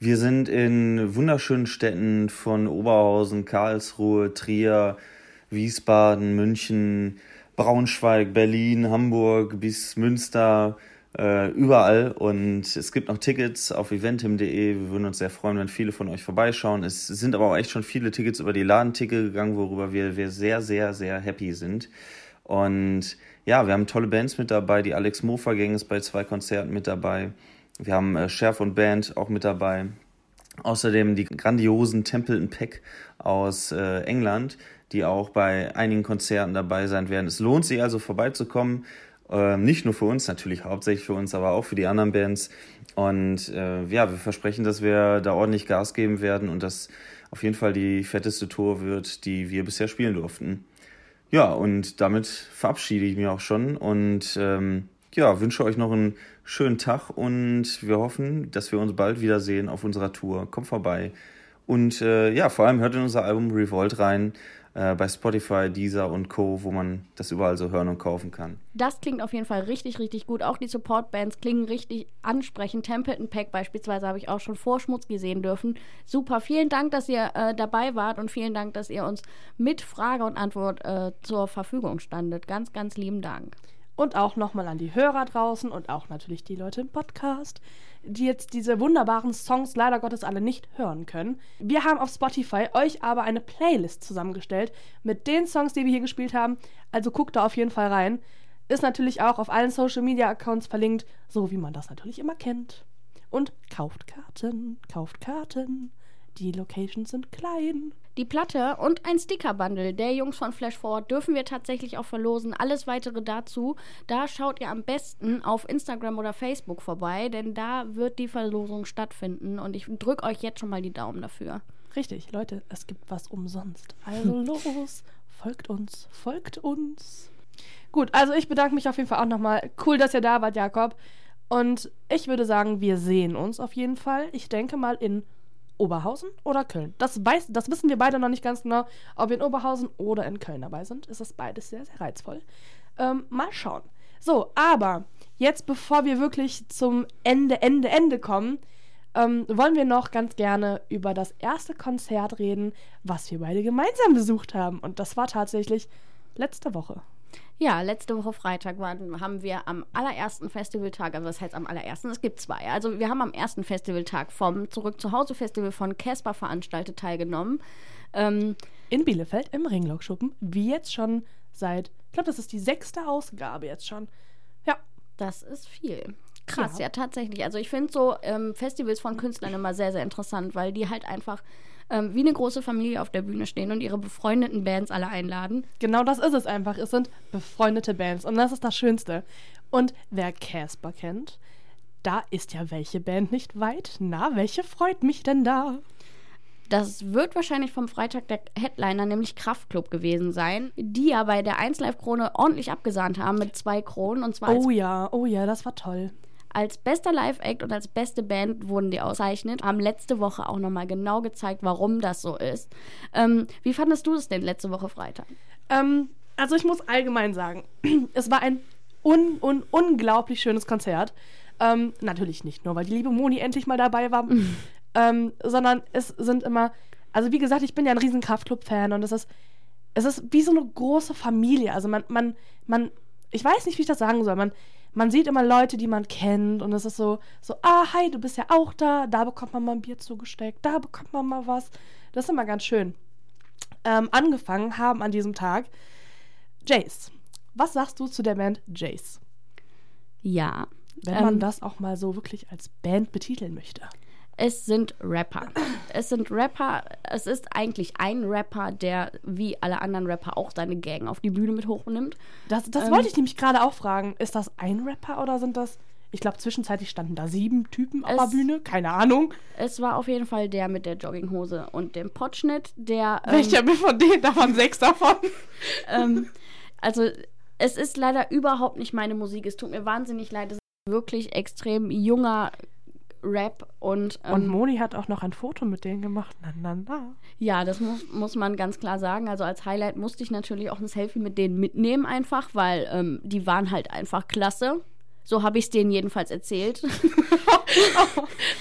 Wir sind in wunderschönen Städten von Oberhausen, Karlsruhe, Trier, Wiesbaden, München, Braunschweig, Berlin, Hamburg bis Münster, äh, überall. Und es gibt noch Tickets auf eventim.de. Wir würden uns sehr freuen, wenn viele von euch vorbeischauen. Es sind aber auch echt schon viele Tickets über die Ladenticket gegangen, worüber wir, wir sehr, sehr, sehr happy sind. Und ja, wir haben tolle Bands mit dabei. Die Alex Mofa Gang ist bei zwei Konzerten mit dabei. Wir haben äh, Chef und Band auch mit dabei. Außerdem die grandiosen Templeton Peck aus äh, England, die auch bei einigen Konzerten dabei sein werden. Es lohnt sich also vorbeizukommen. Äh, nicht nur für uns, natürlich hauptsächlich für uns, aber auch für die anderen Bands. Und äh, ja, wir versprechen, dass wir da ordentlich Gas geben werden und dass auf jeden Fall die fetteste Tour wird, die wir bisher spielen durften. Ja, und damit verabschiede ich mich auch schon und ähm, ja, wünsche euch noch einen schönen Tag und wir hoffen, dass wir uns bald wiedersehen auf unserer Tour. Kommt vorbei. Und äh, ja, vor allem hört in unser Album Revolt rein äh, bei Spotify, Deezer und Co., wo man das überall so hören und kaufen kann. Das klingt auf jeden Fall richtig, richtig gut. Auch die Support-Bands klingen richtig ansprechend. Templeton Pack beispielsweise habe ich auch schon vor Schmutzki sehen dürfen. Super, vielen Dank, dass ihr äh, dabei wart und vielen Dank, dass ihr uns mit Frage und Antwort äh, zur Verfügung standet. Ganz, ganz lieben Dank. Und auch nochmal an die Hörer draußen und auch natürlich die Leute im Podcast, die jetzt diese wunderbaren Songs leider Gottes alle nicht hören können. Wir haben auf Spotify euch aber eine Playlist zusammengestellt mit den Songs, die wir hier gespielt haben. Also guckt da auf jeden Fall rein. Ist natürlich auch auf allen Social Media Accounts verlinkt, so wie man das natürlich immer kennt. Und kauft Karten, kauft Karten. Die Locations sind klein. Die Platte und ein Sticker-Bundle der Jungs von Flash Forward dürfen wir tatsächlich auch verlosen. Alles weitere dazu, da schaut ihr am besten auf Instagram oder Facebook vorbei, denn da wird die Verlosung stattfinden und ich drücke euch jetzt schon mal die Daumen dafür. Richtig, Leute, es gibt was umsonst. Also los, folgt uns, folgt uns. Gut, also ich bedanke mich auf jeden Fall auch nochmal. Cool, dass ihr da wart, Jakob. Und ich würde sagen, wir sehen uns auf jeden Fall. Ich denke mal in Oberhausen oder Köln. Das, weiß, das wissen wir beide noch nicht ganz genau. Ob wir in Oberhausen oder in Köln dabei sind, ist das beides sehr, sehr reizvoll. Ähm, mal schauen. So, aber jetzt, bevor wir wirklich zum Ende, Ende, Ende kommen, ähm, wollen wir noch ganz gerne über das erste Konzert reden, was wir beide gemeinsam besucht haben. Und das war tatsächlich letzte Woche. Ja, letzte Woche Freitag waren, haben wir am allerersten Festivaltag, also was heißt am allerersten? Es gibt zwei. Also wir haben am ersten Festivaltag vom Zurück zu Hause Festival von Casper veranstaltet teilgenommen. Ähm, In Bielefeld im Ringlockschuppen, wie jetzt schon seit, ich glaube, das ist die sechste Ausgabe jetzt schon. Ja. Das ist viel. Krass, ja, ja tatsächlich. Also ich finde so ähm, Festivals von Künstlern immer sehr, sehr interessant, weil die halt einfach ähm, wie eine große Familie auf der Bühne stehen und ihre befreundeten Bands alle einladen. Genau das ist es einfach. Es sind befreundete Bands und das ist das Schönste. Und wer Casper kennt, da ist ja welche Band nicht weit. Na, welche freut mich denn da? Das wird wahrscheinlich vom Freitag der Headliner, nämlich Kraftklub gewesen sein, die ja bei der 1 Live Krone ordentlich abgesahnt haben mit zwei Kronen und zwar Oh ja, oh ja, das war toll. Als bester Live-Act und als beste Band wurden die ausgezeichnet, haben letzte Woche auch nochmal genau gezeigt, warum das so ist. Ähm, wie fandest du es denn letzte Woche Freitag? Ähm, also ich muss allgemein sagen, es war ein un un unglaublich schönes Konzert. Ähm, natürlich nicht nur, weil die liebe Moni endlich mal dabei war, ähm, sondern es sind immer, also wie gesagt, ich bin ja ein riesen Kraftclub-Fan und es ist, es ist wie so eine große Familie. Also man, man, man, ich weiß nicht, wie ich das sagen soll, man, man sieht immer Leute, die man kennt und es ist so, so, ah, hi, du bist ja auch da, da bekommt man mal ein Bier zugesteckt, da bekommt man mal was. Das ist immer ganz schön. Ähm, angefangen haben an diesem Tag Jace. Was sagst du zu der Band Jace? Ja. Wenn man ähm, das auch mal so wirklich als Band betiteln möchte. Es sind Rapper. Es sind Rapper. Es ist eigentlich ein Rapper, der wie alle anderen Rapper auch seine Gang auf die Bühne mit hochnimmt. Das, das Ähm, wollte ich nämlich gerade auch fragen. Ist das ein Rapper oder sind das. Ich glaube, zwischenzeitlich standen da sieben Typen auf der Es- Bühne. Keine Ahnung. Es war auf jeden Fall der mit der Jogginghose und dem Potschnitt, der. ähm, Welcher von denen? Da waren sechs davon. ähm, also es ist leider überhaupt nicht meine Musik. Es tut mir wahnsinnig leid. Es ist wirklich extrem junger Rap und, ähm, Und Moni hat auch noch ein Foto mit denen gemacht. Na, na, na. ja, das muss, muss man ganz klar sagen. Also als Highlight musste ich natürlich auch ein Selfie mit denen mitnehmen einfach, weil ähm, die waren halt einfach klasse. So habe ich es denen jedenfalls erzählt.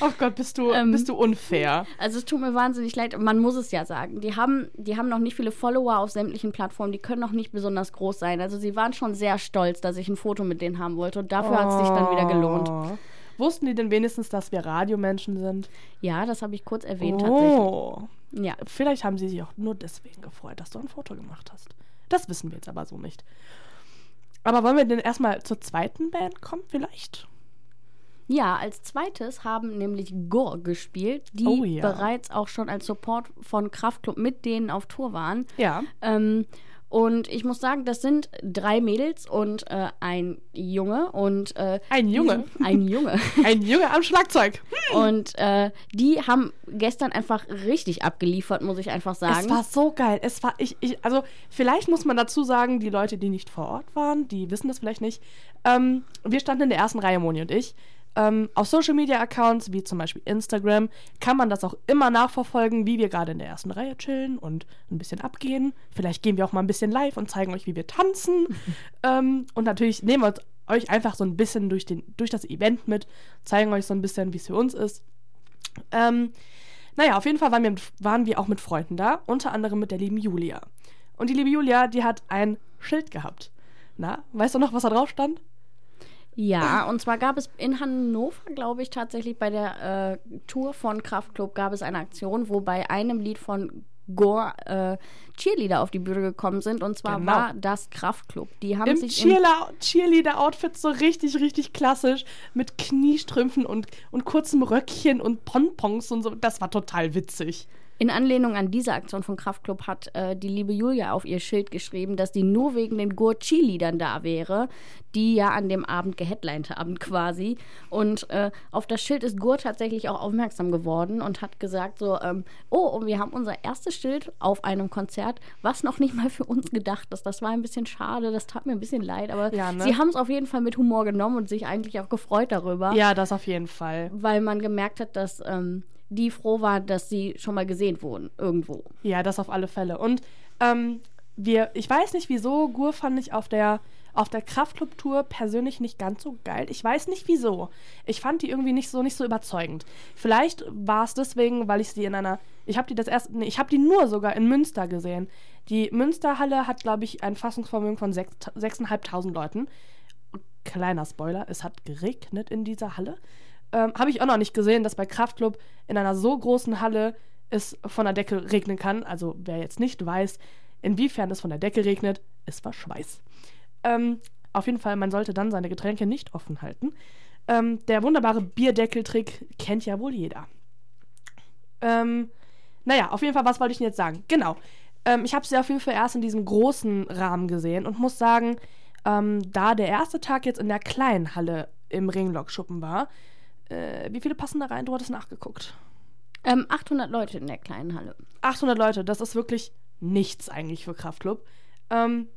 Oh Gott, bist du, Ähm, bist du unfair. Also es tut mir wahnsinnig leid, man muss es ja sagen. Die haben, die haben noch nicht viele Follower auf sämtlichen Plattformen, die können noch nicht besonders groß sein. Also sie waren schon sehr stolz, dass ich ein Foto mit denen haben wollte und dafür hat es sich dann wieder gelohnt. Wussten die denn wenigstens, dass wir Radiomenschen sind? Ja, das habe ich kurz erwähnt tatsächlich. Oh. Ja. Vielleicht haben sie sich auch nur deswegen gefreut, dass du ein Foto gemacht hast. Das wissen wir jetzt aber so nicht. Aber wollen wir denn erstmal zur zweiten Band kommen, vielleicht? Ja, als zweites haben nämlich Gore gespielt, die Oh ja. bereits auch schon als Support von Kraftklub mit denen auf Tour waren. Ja. Ähm, und ich muss sagen, das sind drei Mädels und äh, ein Junge und äh, Ein Junge? ein Junge. Ein Junge am Schlagzeug. Und äh, die haben gestern einfach richtig abgeliefert, muss ich einfach sagen. Es war so geil. Es war, ich, ich, also vielleicht muss man dazu sagen, die Leute, die nicht vor Ort waren, die wissen das vielleicht nicht. Ähm, wir standen in der ersten Reihe, Moni und ich. Ähm, auf Social Media Accounts, wie zum Beispiel Instagram, kann man das auch immer nachverfolgen, wie wir gerade in der ersten Reihe chillen und ein bisschen abgehen. Vielleicht gehen wir auch mal ein bisschen live und zeigen euch, wie wir tanzen. ähm, und natürlich nehmen wir uns- euch einfach so ein bisschen durch, den, durch das Event mit, zeigen euch so ein bisschen, wie es für uns ist. Ähm, naja, auf jeden Fall waren wir, waren wir auch mit Freunden da, unter anderem mit der lieben Julia. Und die liebe Julia, die hat ein Schild gehabt. Na, weißt du noch, was da drauf stand? Ja, und zwar gab es in Hannover, glaube ich, tatsächlich bei der äh, Tour von Kraftklub gab es eine Aktion, wo bei einem Lied von Gore äh, Cheerleader auf die Bühne gekommen sind. Und zwar Genau. war das Kraftklub. Die haben Im sich im, Cheerla- Cheerleader-Outfit so richtig, richtig klassisch mit Kniestrümpfen und, und kurzem Röckchen und Pompons und so. Das war total witzig. In Anlehnung an diese Aktion von Kraftklub hat äh, die liebe Julia auf ihr Schild geschrieben, dass die nur wegen den Gore Cheerleadern da wäre, die ja an dem Abend geheadlined haben quasi. Und äh, auf das Schild ist Gore tatsächlich auch aufmerksam geworden und hat gesagt so, ähm, oh, und wir haben unser erstes Schild auf einem Konzert, was noch nicht mal für uns gedacht ist. Das war ein bisschen schade, das tat mir ein bisschen leid, aber Ja, ne? sie haben es auf jeden Fall mit Humor genommen und sich eigentlich auch gefreut darüber Ja, das auf jeden Fall. weil man gemerkt hat, dass ähm, die froh war, dass sie schon mal gesehen wurden irgendwo. Ja, das auf alle Fälle. Und ähm, wir, ich weiß nicht wieso, Gur fand ich auf der, auf der Kraftclub-Tour persönlich nicht ganz so geil. Ich weiß nicht wieso. Ich fand die irgendwie nicht so, nicht so überzeugend. Vielleicht war es deswegen, weil ich sie in einer, ich habe die das erste, nee, ich habe die nur sogar in Münster gesehen. Die Münsterhalle hat, glaube ich, ein Fassungsvermögen von sechs- 6.500 Leuten. Kleiner Spoiler, es hat geregnet in dieser Halle. Ähm, habe ich auch noch nicht gesehen, dass bei Kraftclub in einer so großen Halle es von der Decke regnen kann. Also wer jetzt nicht weiß, inwiefern es von der Decke regnet, es war Schweiß. Ähm, auf jeden Fall, man sollte dann seine Getränke nicht offen halten. Ähm, der wunderbare Bierdeckeltrick kennt ja wohl jeder. Ähm, naja, auf jeden Fall, was wollte ich denn jetzt sagen? Genau. Ähm, ich habe sie auf jeden Fall erst in diesem großen Rahmen gesehen und muss sagen, ähm, da der erste Tag jetzt in der kleinen Halle im Ringlockschuppen war, äh, wie viele passen da rein? Du hattest nachgeguckt. Ähm, 800 Leute in der kleinen Halle. 800 Leute, das ist wirklich nichts eigentlich für Kraftclub. Ähm,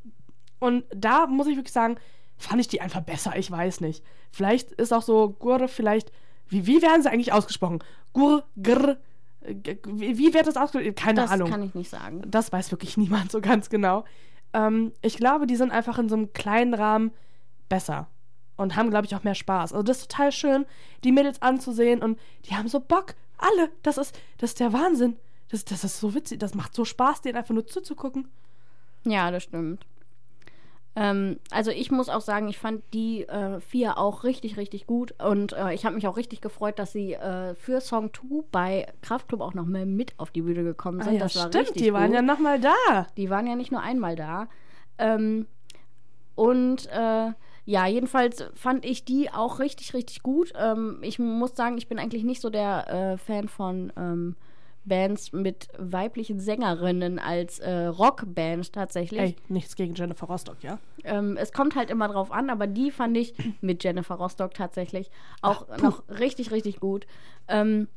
und da muss ich wirklich sagen, fand ich die einfach besser, ich weiß nicht. Vielleicht ist auch so Gurre, vielleicht, wie, wie werden sie eigentlich ausgesprochen? Gurre, grr, wie, wie wird das ausgesprochen? Keine das Ahnung. kann ich nicht sagen. Das weiß wirklich niemand so ganz genau. Ähm, ich glaube, die sind einfach in so einem kleinen Rahmen besser. Und haben, glaube ich, auch mehr Spaß. Also das ist total schön, die Mädels anzusehen und die haben so Bock. Alle. Das ist, das ist der Wahnsinn. Das, das ist so witzig. Das macht so Spaß, denen einfach nur zuzugucken. Ja, das stimmt. Ähm, also ich muss auch sagen, ich fand die äh, vier auch richtig, richtig gut. Und äh, ich habe mich auch richtig gefreut, dass sie äh, für Song 2 bei Kraftclub auch noch mal mit auf die Bühne gekommen sind. Ah ja, das war stimmt, die waren gut. ja nochmal da. Die waren ja nicht nur einmal da. Ähm, und äh, ja, jedenfalls fand ich die auch richtig, richtig gut. Ähm, ich muss sagen, ich bin eigentlich nicht so der äh, Fan von ähm, Bands mit weiblichen Sängerinnen als äh, Rockband tatsächlich. Ey, nichts gegen Jennifer Rostock, ja? Ähm, es kommt halt immer drauf an, aber die fand ich mit Jennifer Rostock tatsächlich auch noch richtig, richtig gut. Ähm,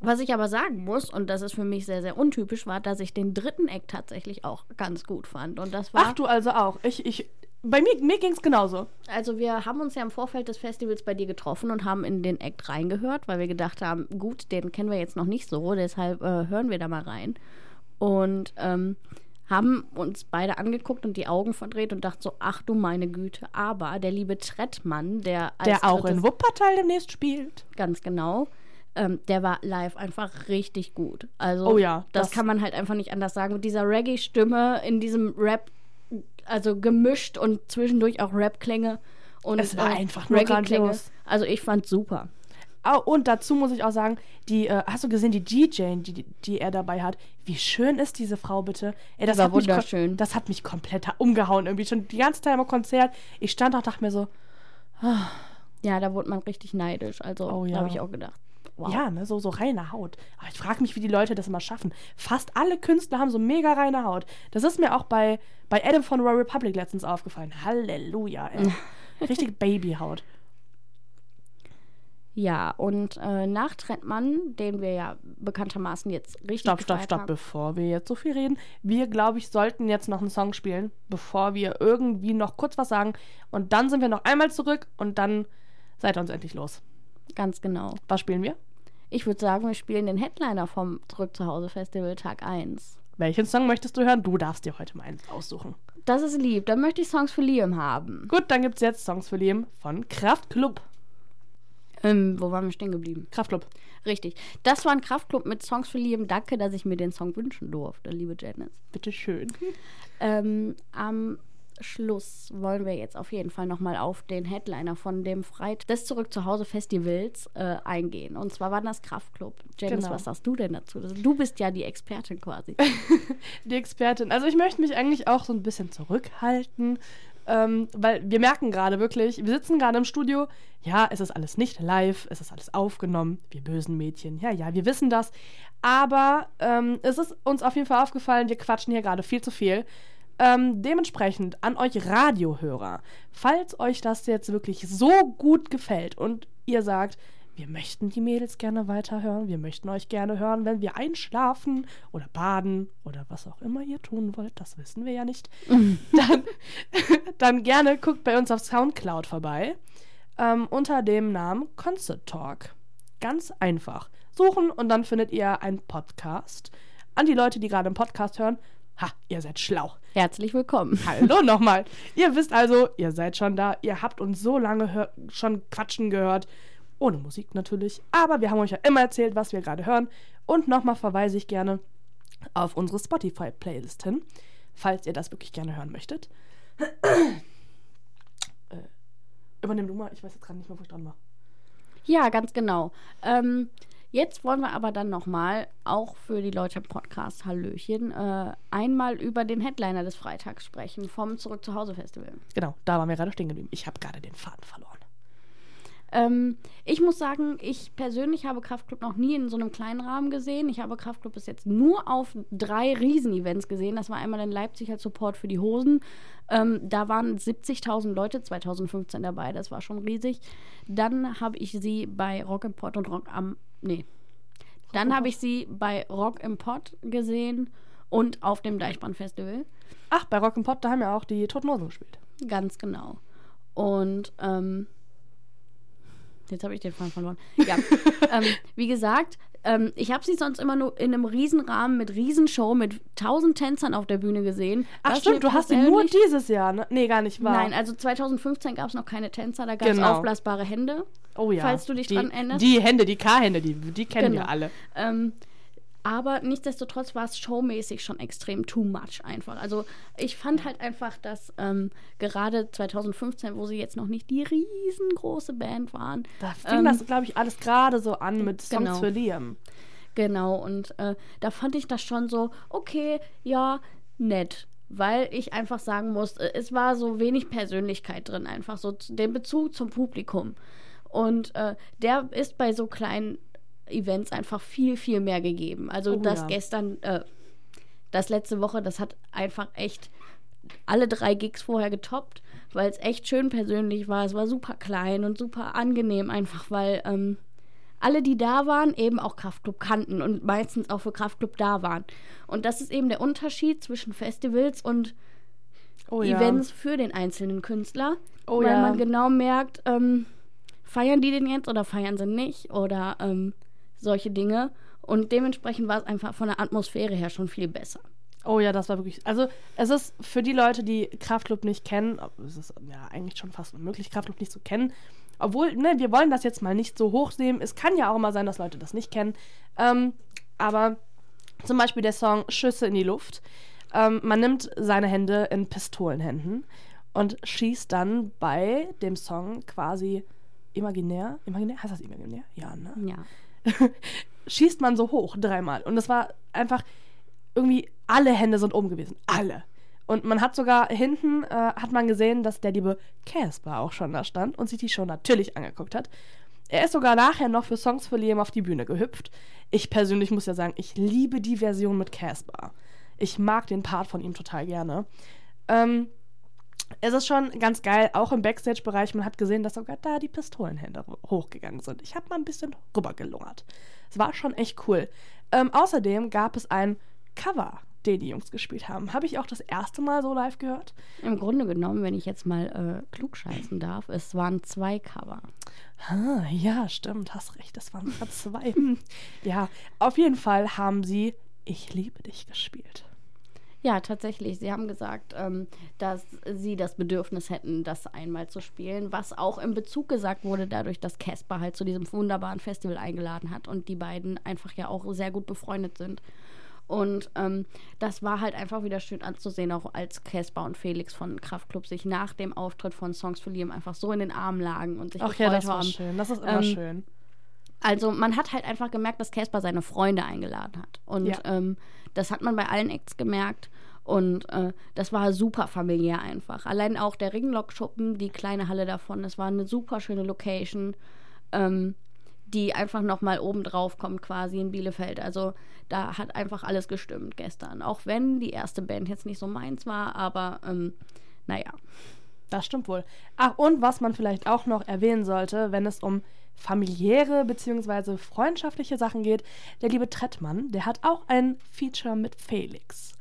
was ich aber sagen muss, und das ist für mich sehr, sehr untypisch, war, dass ich den dritten Eck tatsächlich auch ganz gut fand. Und das war. Ach, du also auch. Ich, ich, bei mir, mir ging es genauso. Also wir haben uns ja im Vorfeld des Festivals bei dir getroffen und haben in den Act reingehört, weil wir gedacht haben, gut, den kennen wir jetzt noch nicht so, deshalb äh, hören wir da mal rein. Und ähm, haben uns beide angeguckt und die Augen verdreht und dachten so, ach du meine Güte. Aber der liebe Trettmann, der als Der auch in Wuppertal demnächst spielt. ganz genau. Ähm, der war live einfach richtig gut. Also, Oh ja, das, das- kann man halt einfach nicht anders sagen. Mit dieser Reggae-Stimme in diesem Rap, also gemischt und zwischendurch auch Rap-Klänge. Und Es war einfach nur Reggae-Klänge. grandios. Also, ich fand's super. Oh, und dazu muss ich auch sagen, die, äh, hast du gesehen, die DJ, die, die er dabei hat? Wie schön ist diese Frau bitte? Ey, das war hat mich ko- wunderschön. Das hat mich komplett umgehauen. Irgendwie schon die ganze Zeit im Konzert. Ich stand auch, dachte mir so, Ja, da wurde man richtig neidisch. Also, Oh, da ja. habe ich auch gedacht. Wow. ja, ne, so, so reine Haut. Aber ich frage mich, wie die Leute das immer schaffen. Fast alle Künstler haben so mega reine Haut. Das ist mir auch bei, bei Adam von Royal Republic letztens aufgefallen. Halleluja, ey. Richtig Babyhaut. Ja, und äh, nach Trettmann, den wir ja bekanntermaßen jetzt richtig Stopp, stopp, stopp, haben. bevor wir jetzt so viel reden. Wir, glaube ich, sollten jetzt noch einen Song spielen, bevor wir irgendwie noch kurz was sagen. Und dann sind wir noch einmal zurück und dann seid ihr uns endlich los. Ganz genau. Was spielen wir? Ich würde sagen, wir spielen den Headliner vom Zurück zu Hause Festival Tag 1. Welchen Song möchtest du hören? Du darfst dir heute mal eins aussuchen. Das ist lieb. Dann möchte ich Songs für Liam haben. Gut, dann gibt es jetzt Songs für Liam von Kraftklub. Ähm, wo waren wir stehen geblieben? Kraftklub. Richtig. Das war ein Kraftclub mit Songs für Liam. Danke, dass ich mir den Song wünschen durfte, liebe Janice. Bitteschön. Ähm, am Schluss wollen wir jetzt auf jeden Fall nochmal auf den Headliner von dem Freit des Zurück zu Hause Festivals äh, eingehen. Und zwar war das Kraftclub. Janice, Genau. was sagst du denn dazu? Du bist ja die Expertin quasi. Die Expertin. Also ich möchte mich eigentlich auch so ein bisschen zurückhalten, ähm, weil wir merken gerade wirklich, wir sitzen gerade im Studio, ja, es ist alles nicht live, es ist alles aufgenommen, wir bösen Mädchen, ja, ja, wir wissen das, aber ähm, es ist uns auf jeden Fall aufgefallen, wir quatschen hier gerade viel zu viel. Ähm, dementsprechend an euch Radiohörer, falls euch das jetzt wirklich so gut gefällt und ihr sagt, wir möchten die Mädels gerne weiterhören, wir möchten euch gerne hören, wenn wir einschlafen oder baden oder was auch immer ihr tun wollt, das wissen wir ja nicht, dann, dann gerne guckt bei uns auf Soundcloud vorbei ähm, unter dem Namen Concert Talk. Ganz einfach. Suchen und dann findet ihr einen Podcast. An die Leute, die gerade einen Podcast hören, ha, ihr seid schlau. Herzlich willkommen. Hallo nochmal. Ihr wisst also, ihr seid schon da. Ihr habt uns so lange schon quatschen gehört. Ohne Musik natürlich. Aber wir haben euch ja immer erzählt, was wir gerade hören. Und nochmal verweise ich gerne auf unsere Spotify-Playlist hin, falls ihr das wirklich gerne hören möchtet. äh, übernimm du mal. Ich weiß jetzt gerade nicht mehr, wo ich dran war. Ja, ganz genau. Ähm, jetzt wollen wir aber dann nochmal, auch für die Leute im Podcast, Hallöchen, äh, einmal über den Headliner des Freitags sprechen, vom Zurück zu Hause Festival. Genau, da waren wir gerade stehen geblieben. Ich habe gerade den Faden verloren. Ähm, ich muss sagen, ich persönlich habe Kraftclub noch nie in so einem kleinen Rahmen gesehen. Ich habe Kraftclub bis jetzt nur auf drei Riesenevents gesehen. Das war einmal in Leipzig als Support für die Hosen. Ähm, da waren 70.000 Leute 2015 dabei. Das war schon riesig. Dann habe ich sie bei Rock im Pott und Rock am. Nee. Dann habe ich sie bei Rock im Pott gesehen und auf dem Deichbrand-Festival. Ach, bei Rock'n'Pop, da haben ja auch die Toten Hosen gespielt. Ganz genau. Und ähm, jetzt habe ich den Faden verloren. Ja, ähm, wie gesagt, ähm, ich habe sie sonst immer nur in einem Riesenrahmen mit Riesenshow mit tausend Tänzern auf der Bühne gesehen. Ach Was stimmt, du hast ihn nur dieses Jahr, ne? Nee, gar nicht wahr. Nein, also 2015 gab es noch keine Tänzer, da gab es Genau. aufblasbare Hände. Oh ja. falls du dich die, dran erinnerst. Die Hände, die K-Hände, die, die kennen Genau. wir alle. Ähm, aber nichtsdestotrotz war es showmäßig schon extrem too much einfach. Also ich fand halt einfach, dass ähm, gerade 2015, wo sie jetzt noch nicht die riesengroße Band waren, Da fing Ähm, das, glaube ich, alles gerade so an mit Songs genau. für Liam. Genau, und äh, da fand ich das schon so, okay, ja, nett. weil ich einfach sagen muss, äh, es war so wenig Persönlichkeit drin, einfach so den Bezug zum Publikum. Und äh, der ist bei so kleinen Events einfach viel, viel mehr gegeben. Also Oh das ja. gestern, äh, das letzte Woche, das hat einfach echt alle drei Gigs vorher getoppt, weil es echt schön persönlich war. Es war super klein und super angenehm, einfach weil ähm, alle, die da waren, eben auch Kraftclub kannten und meistens auch für Kraftclub da waren. Und das ist eben der Unterschied zwischen Festivals und Oh ja. Events für den einzelnen Künstler, Oh weil ja. man genau merkt, ähm, feiern die den jetzt oder feiern sie nicht oder ähm, solche Dinge. Und dementsprechend war es einfach von der Atmosphäre her schon viel besser. Oh ja, das war wirklich. Also, es ist für die Leute, die Kraftclub nicht kennen, es ist ja eigentlich schon fast unmöglich, Kraftclub nicht zu kennen. Obwohl, ne, wir wollen das jetzt mal nicht so hochsehen. Es kann ja auch mal sein, dass Leute das nicht kennen. Ähm, aber zum Beispiel der Song Schüsse in die Luft. Ähm, man nimmt seine Hände in Pistolenhänden und schießt dann bei dem Song quasi imaginär. Imaginär? Heißt das imaginär? Ja, ne? Ja. schießt man so hoch dreimal. Und es war einfach irgendwie, alle Hände sind oben gewesen. Alle. Und man hat sogar hinten, äh, hat man gesehen, dass der liebe Casper auch schon da stand und sich die Show natürlich angeguckt hat. Er ist sogar nachher noch für Songs für Liam auf die Bühne gehüpft. Ich persönlich muss ja sagen, ich liebe die Version mit Casper. Ich mag den Part von ihm total gerne. Ähm, es ist schon ganz geil, auch im Backstage-Bereich. Man hat gesehen, dass sogar da die Pistolenhände ho- hochgegangen sind. Ich habe mal ein bisschen rübergelungert. Es war schon echt cool. Ähm, außerdem gab es ein Cover, den die Jungs gespielt haben. Habe ich auch das erste Mal so live gehört. Im Grunde genommen, wenn ich jetzt mal äh, klugscheißen darf, es waren zwei Cover. Ah, ja, stimmt, hast recht. Das waren sogar zwei. Ja, auf jeden Fall haben sie Ich liebe dich gespielt. Ja, tatsächlich. Sie haben gesagt, ähm, dass sie das Bedürfnis hätten, das einmal zu spielen, was auch im Bezug gesagt wurde, dadurch, dass Casper halt zu diesem wunderbaren Festival eingeladen hat und die beiden einfach ja auch sehr gut befreundet sind. Und ähm, das war halt einfach wieder schön anzusehen, auch als Casper und Felix von Kraftklub sich nach dem Auftritt von Songs for Liam einfach so in den Armen lagen und sich Ach gefreut ja, das war haben. schön. Das ist immer Ähm, schön. Also man hat halt einfach gemerkt, dass Casper seine Freunde eingeladen hat. Und Ja. ähm, das hat man bei allen Acts gemerkt. Und äh, das war super familiär einfach. Allein auch der Ringlock-Schuppen, die kleine Halle davon, das war eine super schöne Location, ähm, die einfach nochmal oben drauf kommt quasi in Bielefeld. Also da hat einfach alles gestimmt gestern. Auch wenn die erste Band jetzt nicht so meins war, aber ähm, naja. Das stimmt wohl. Ach, und was man vielleicht auch noch erwähnen sollte, wenn es um familiäre bzw. freundschaftliche Sachen geht, der liebe Trettmann, der hat auch ein Feature mit Felix.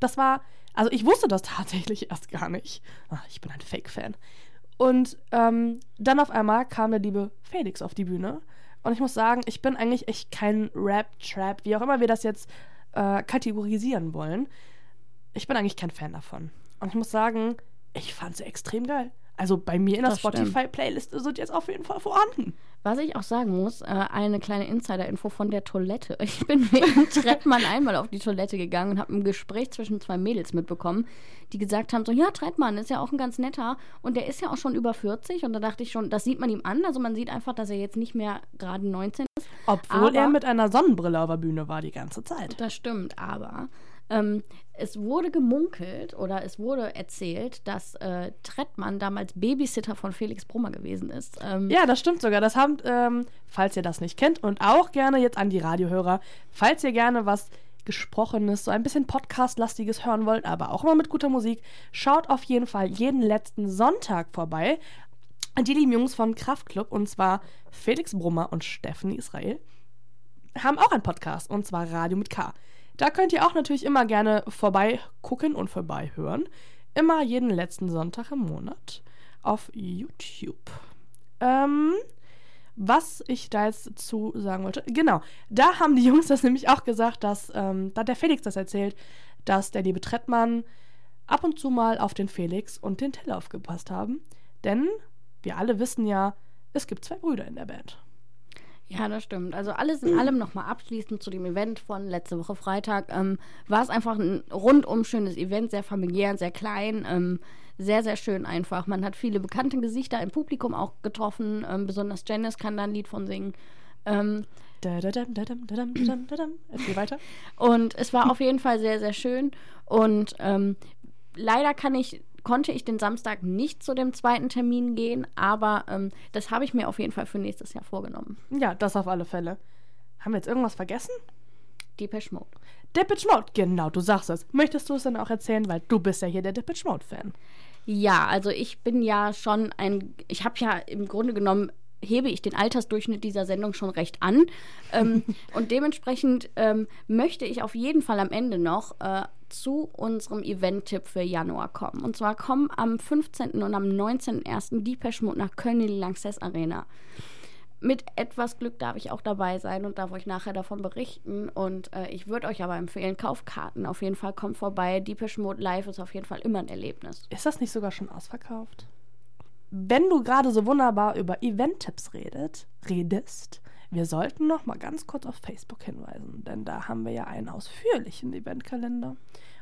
Das war, also ich wusste das tatsächlich erst gar nicht. Ach, ich bin ein Fake-Fan. Und ähm, dann auf einmal kam der liebe Felix auf die Bühne. Und ich muss sagen, ich bin eigentlich echt kein Rap-Trap, wie auch immer wir das jetzt äh, kategorisieren wollen. Ich bin eigentlich kein Fan davon. Und ich muss sagen, ich fand sie extrem geil. Also bei mir in der. Spotify-Playlist sind jetzt auf jeden Fall vorhanden. Was ich auch sagen muss, äh, eine kleine Insider-Info von der Toilette. Ich bin wegen Trettmann einmal auf die Toilette gegangen und habe ein Gespräch zwischen zwei Mädels mitbekommen, die gesagt haben, so, ja, Trettmann ist ja auch ein ganz netter und der ist ja auch schon über 40 und da dachte ich schon, das sieht man ihm an, also man sieht einfach, dass er jetzt nicht mehr gerade 19 ist. Obwohl Aber- er mit einer Sonnenbrille auf der Bühne war die ganze Zeit. Das stimmt, aber ähm, es wurde gemunkelt oder es wurde erzählt, dass äh, Trettmann damals Babysitter von Felix Brummer gewesen ist. Ähm, Ja, das stimmt sogar. Das haben, ähm, falls ihr das nicht kennt und auch gerne jetzt an die Radiohörer, falls ihr gerne was Gesprochenes, so ein bisschen Podcast-lastiges hören wollt, aber auch immer mit guter Musik, schaut auf jeden Fall jeden letzten Sonntag vorbei. Die lieben Jungs von Kraftklub, und zwar Felix Brummer und Stephanie Israel, haben auch einen Podcast, und zwar Radio mit K. Da könnt ihr auch natürlich immer gerne vorbei gucken und vorbei hören. Immer jeden letzten Sonntag im Monat auf YouTube. Ähm, was ich da jetzt zu sagen wollte, genau, da haben die Jungs das nämlich auch gesagt, dass, ähm, da hat der Felix das erzählt, dass der liebe Trettmann ab und zu mal auf den Felix und den Till aufgepasst haben. Denn wir alle wissen ja, es gibt zwei Brüder in der Band. Ja, das stimmt. Also alles in allem nochmal abschließend zu dem Event von letzte Woche Freitag. Ähm, war es einfach ein rundum schönes Event, sehr familiär, sehr klein, ähm, sehr, sehr schön einfach. Man hat viele bekannte Gesichter im Publikum auch getroffen. Ähm, besonders Janice kann da ein Lied von singen. Ähm, Da-da-dam, da-dam, da-dam, da-dam, da-dam. Erzähl weiter. und es war auf jeden Fall sehr, sehr schön. Und ähm, leider kann ich, konnte ich den Samstag nicht zu dem zweiten Termin gehen, aber ähm, das habe ich mir auf jeden Fall für nächstes Jahr vorgenommen. Ja, das auf alle Fälle. Haben wir jetzt irgendwas vergessen? Depeche Mode. Depeche Mode, genau, du sagst es. Möchtest du es dann auch erzählen, weil du bist ja hier der Depeche Mode-Fan. Ja, also ich bin ja schon ein, ich habe ja im Grunde genommen hebe ich den Altersdurchschnitt dieser Sendung schon recht an. ähm, und dementsprechend ähm, möchte ich auf jeden Fall am Ende noch äh, zu unserem Event-Tipp für Januar kommen. Und zwar kommen am 15. und am 19.01. Depeche Mode nach Köln in die Lanxess Arena mit etwas Glück darf ich auch dabei sein und darf euch nachher davon berichten. Und äh, ich würde euch aber empfehlen, kauft Karten. Auf jeden Fall kommt vorbei. Deepish Mode Live ist auf jeden Fall immer ein Erlebnis. Ist das nicht sogar schon ausverkauft? Wenn du gerade so wunderbar über Event-Tipps redest, wir sollten noch mal ganz kurz auf Facebook hinweisen, denn da haben wir ja einen ausführlichen Eventkalender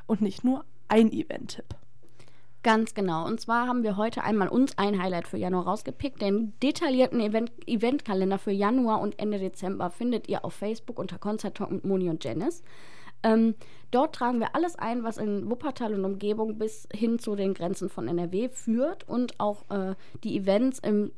und nicht nur ein Event-Tipp. Ganz genau. Und zwar haben wir heute einmal uns ein Highlight für Januar rausgepickt. Den detaillierten Event Eventkalender für Januar und Ende Dezember findet ihr auf Facebook unter Concert Talk mit Moni und Janice. Ähm, dort tragen wir alles ein, was in Wuppertal und Umgebung bis hin zu den Grenzen von NRW führt und auch äh, die Events im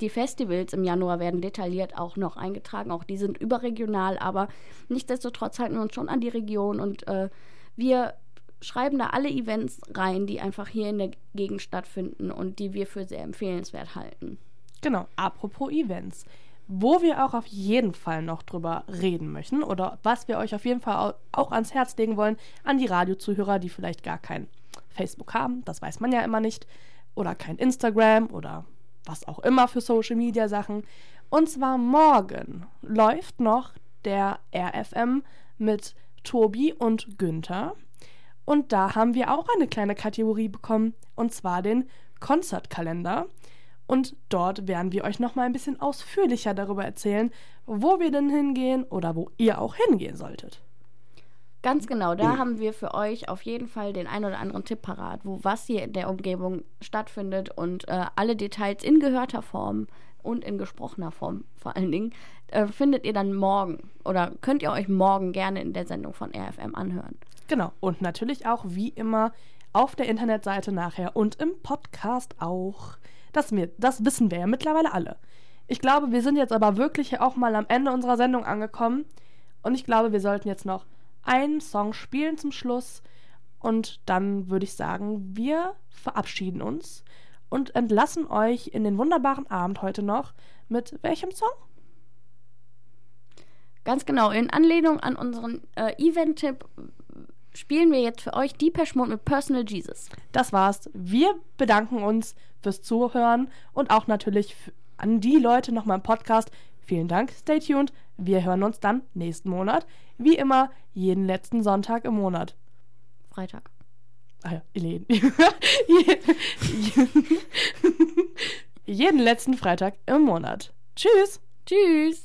die Festivals im Januar werden detailliert auch noch eingetragen. Auch die sind überregional, aber nichtsdestotrotz halten wir uns schon an die Region und äh, wir schreiben da alle Events rein, die einfach hier in der Gegend stattfinden und die wir für sehr empfehlenswert halten. Genau, apropos Events. Wo wir auch auf jeden Fall noch drüber reden möchten oder was wir euch auf jeden Fall auch ans Herz legen wollen an die Radiozuhörer, die vielleicht gar kein Facebook haben, das weiß man ja immer nicht, oder kein Instagram oder was auch immer für Social Media Sachen. Und zwar morgen läuft noch der RFM mit Tobi und Günther. Und da haben wir auch eine kleine Kategorie bekommen, und zwar den Konzertkalender. Und dort werden wir euch nochmal ein bisschen ausführlicher darüber erzählen, wo wir denn hingehen oder wo ihr auch hingehen solltet. Ganz genau, da haben wir für euch auf jeden Fall den ein oder anderen Tipp parat, wo was hier in der Umgebung stattfindet und äh, alle Details in gehörter Form und in gesprochener Form vor allen Dingen äh, findet ihr dann morgen oder könnt ihr euch morgen gerne in der Sendung von RFM anhören. Genau. Und natürlich auch wie immer auf der Internetseite nachher und im Podcast auch. Das, mir, das wissen wir ja mittlerweile alle. Ich glaube, wir sind jetzt aber wirklich auch mal am Ende unserer Sendung angekommen. Und ich glaube, wir sollten jetzt noch einen Song spielen zum Schluss. Und dann würde ich sagen, wir verabschieden uns und entlassen euch in den wunderbaren Abend heute noch mit welchem Song? Ganz genau, in Anlehnung an unseren äh, Event-Tipp spielen wir jetzt für euch Deepesh Mode mit Personal Jesus. Das war's. Wir bedanken uns fürs Zuhören und auch natürlich an die Leute nochmal im Podcast. Vielen Dank, stay tuned. Wir hören uns dann nächsten Monat. Wie immer, jeden letzten Sonntag im Monat. Freitag. Ah ja, jeden, jeden letzten Freitag im Monat. Tschüss. Tschüss.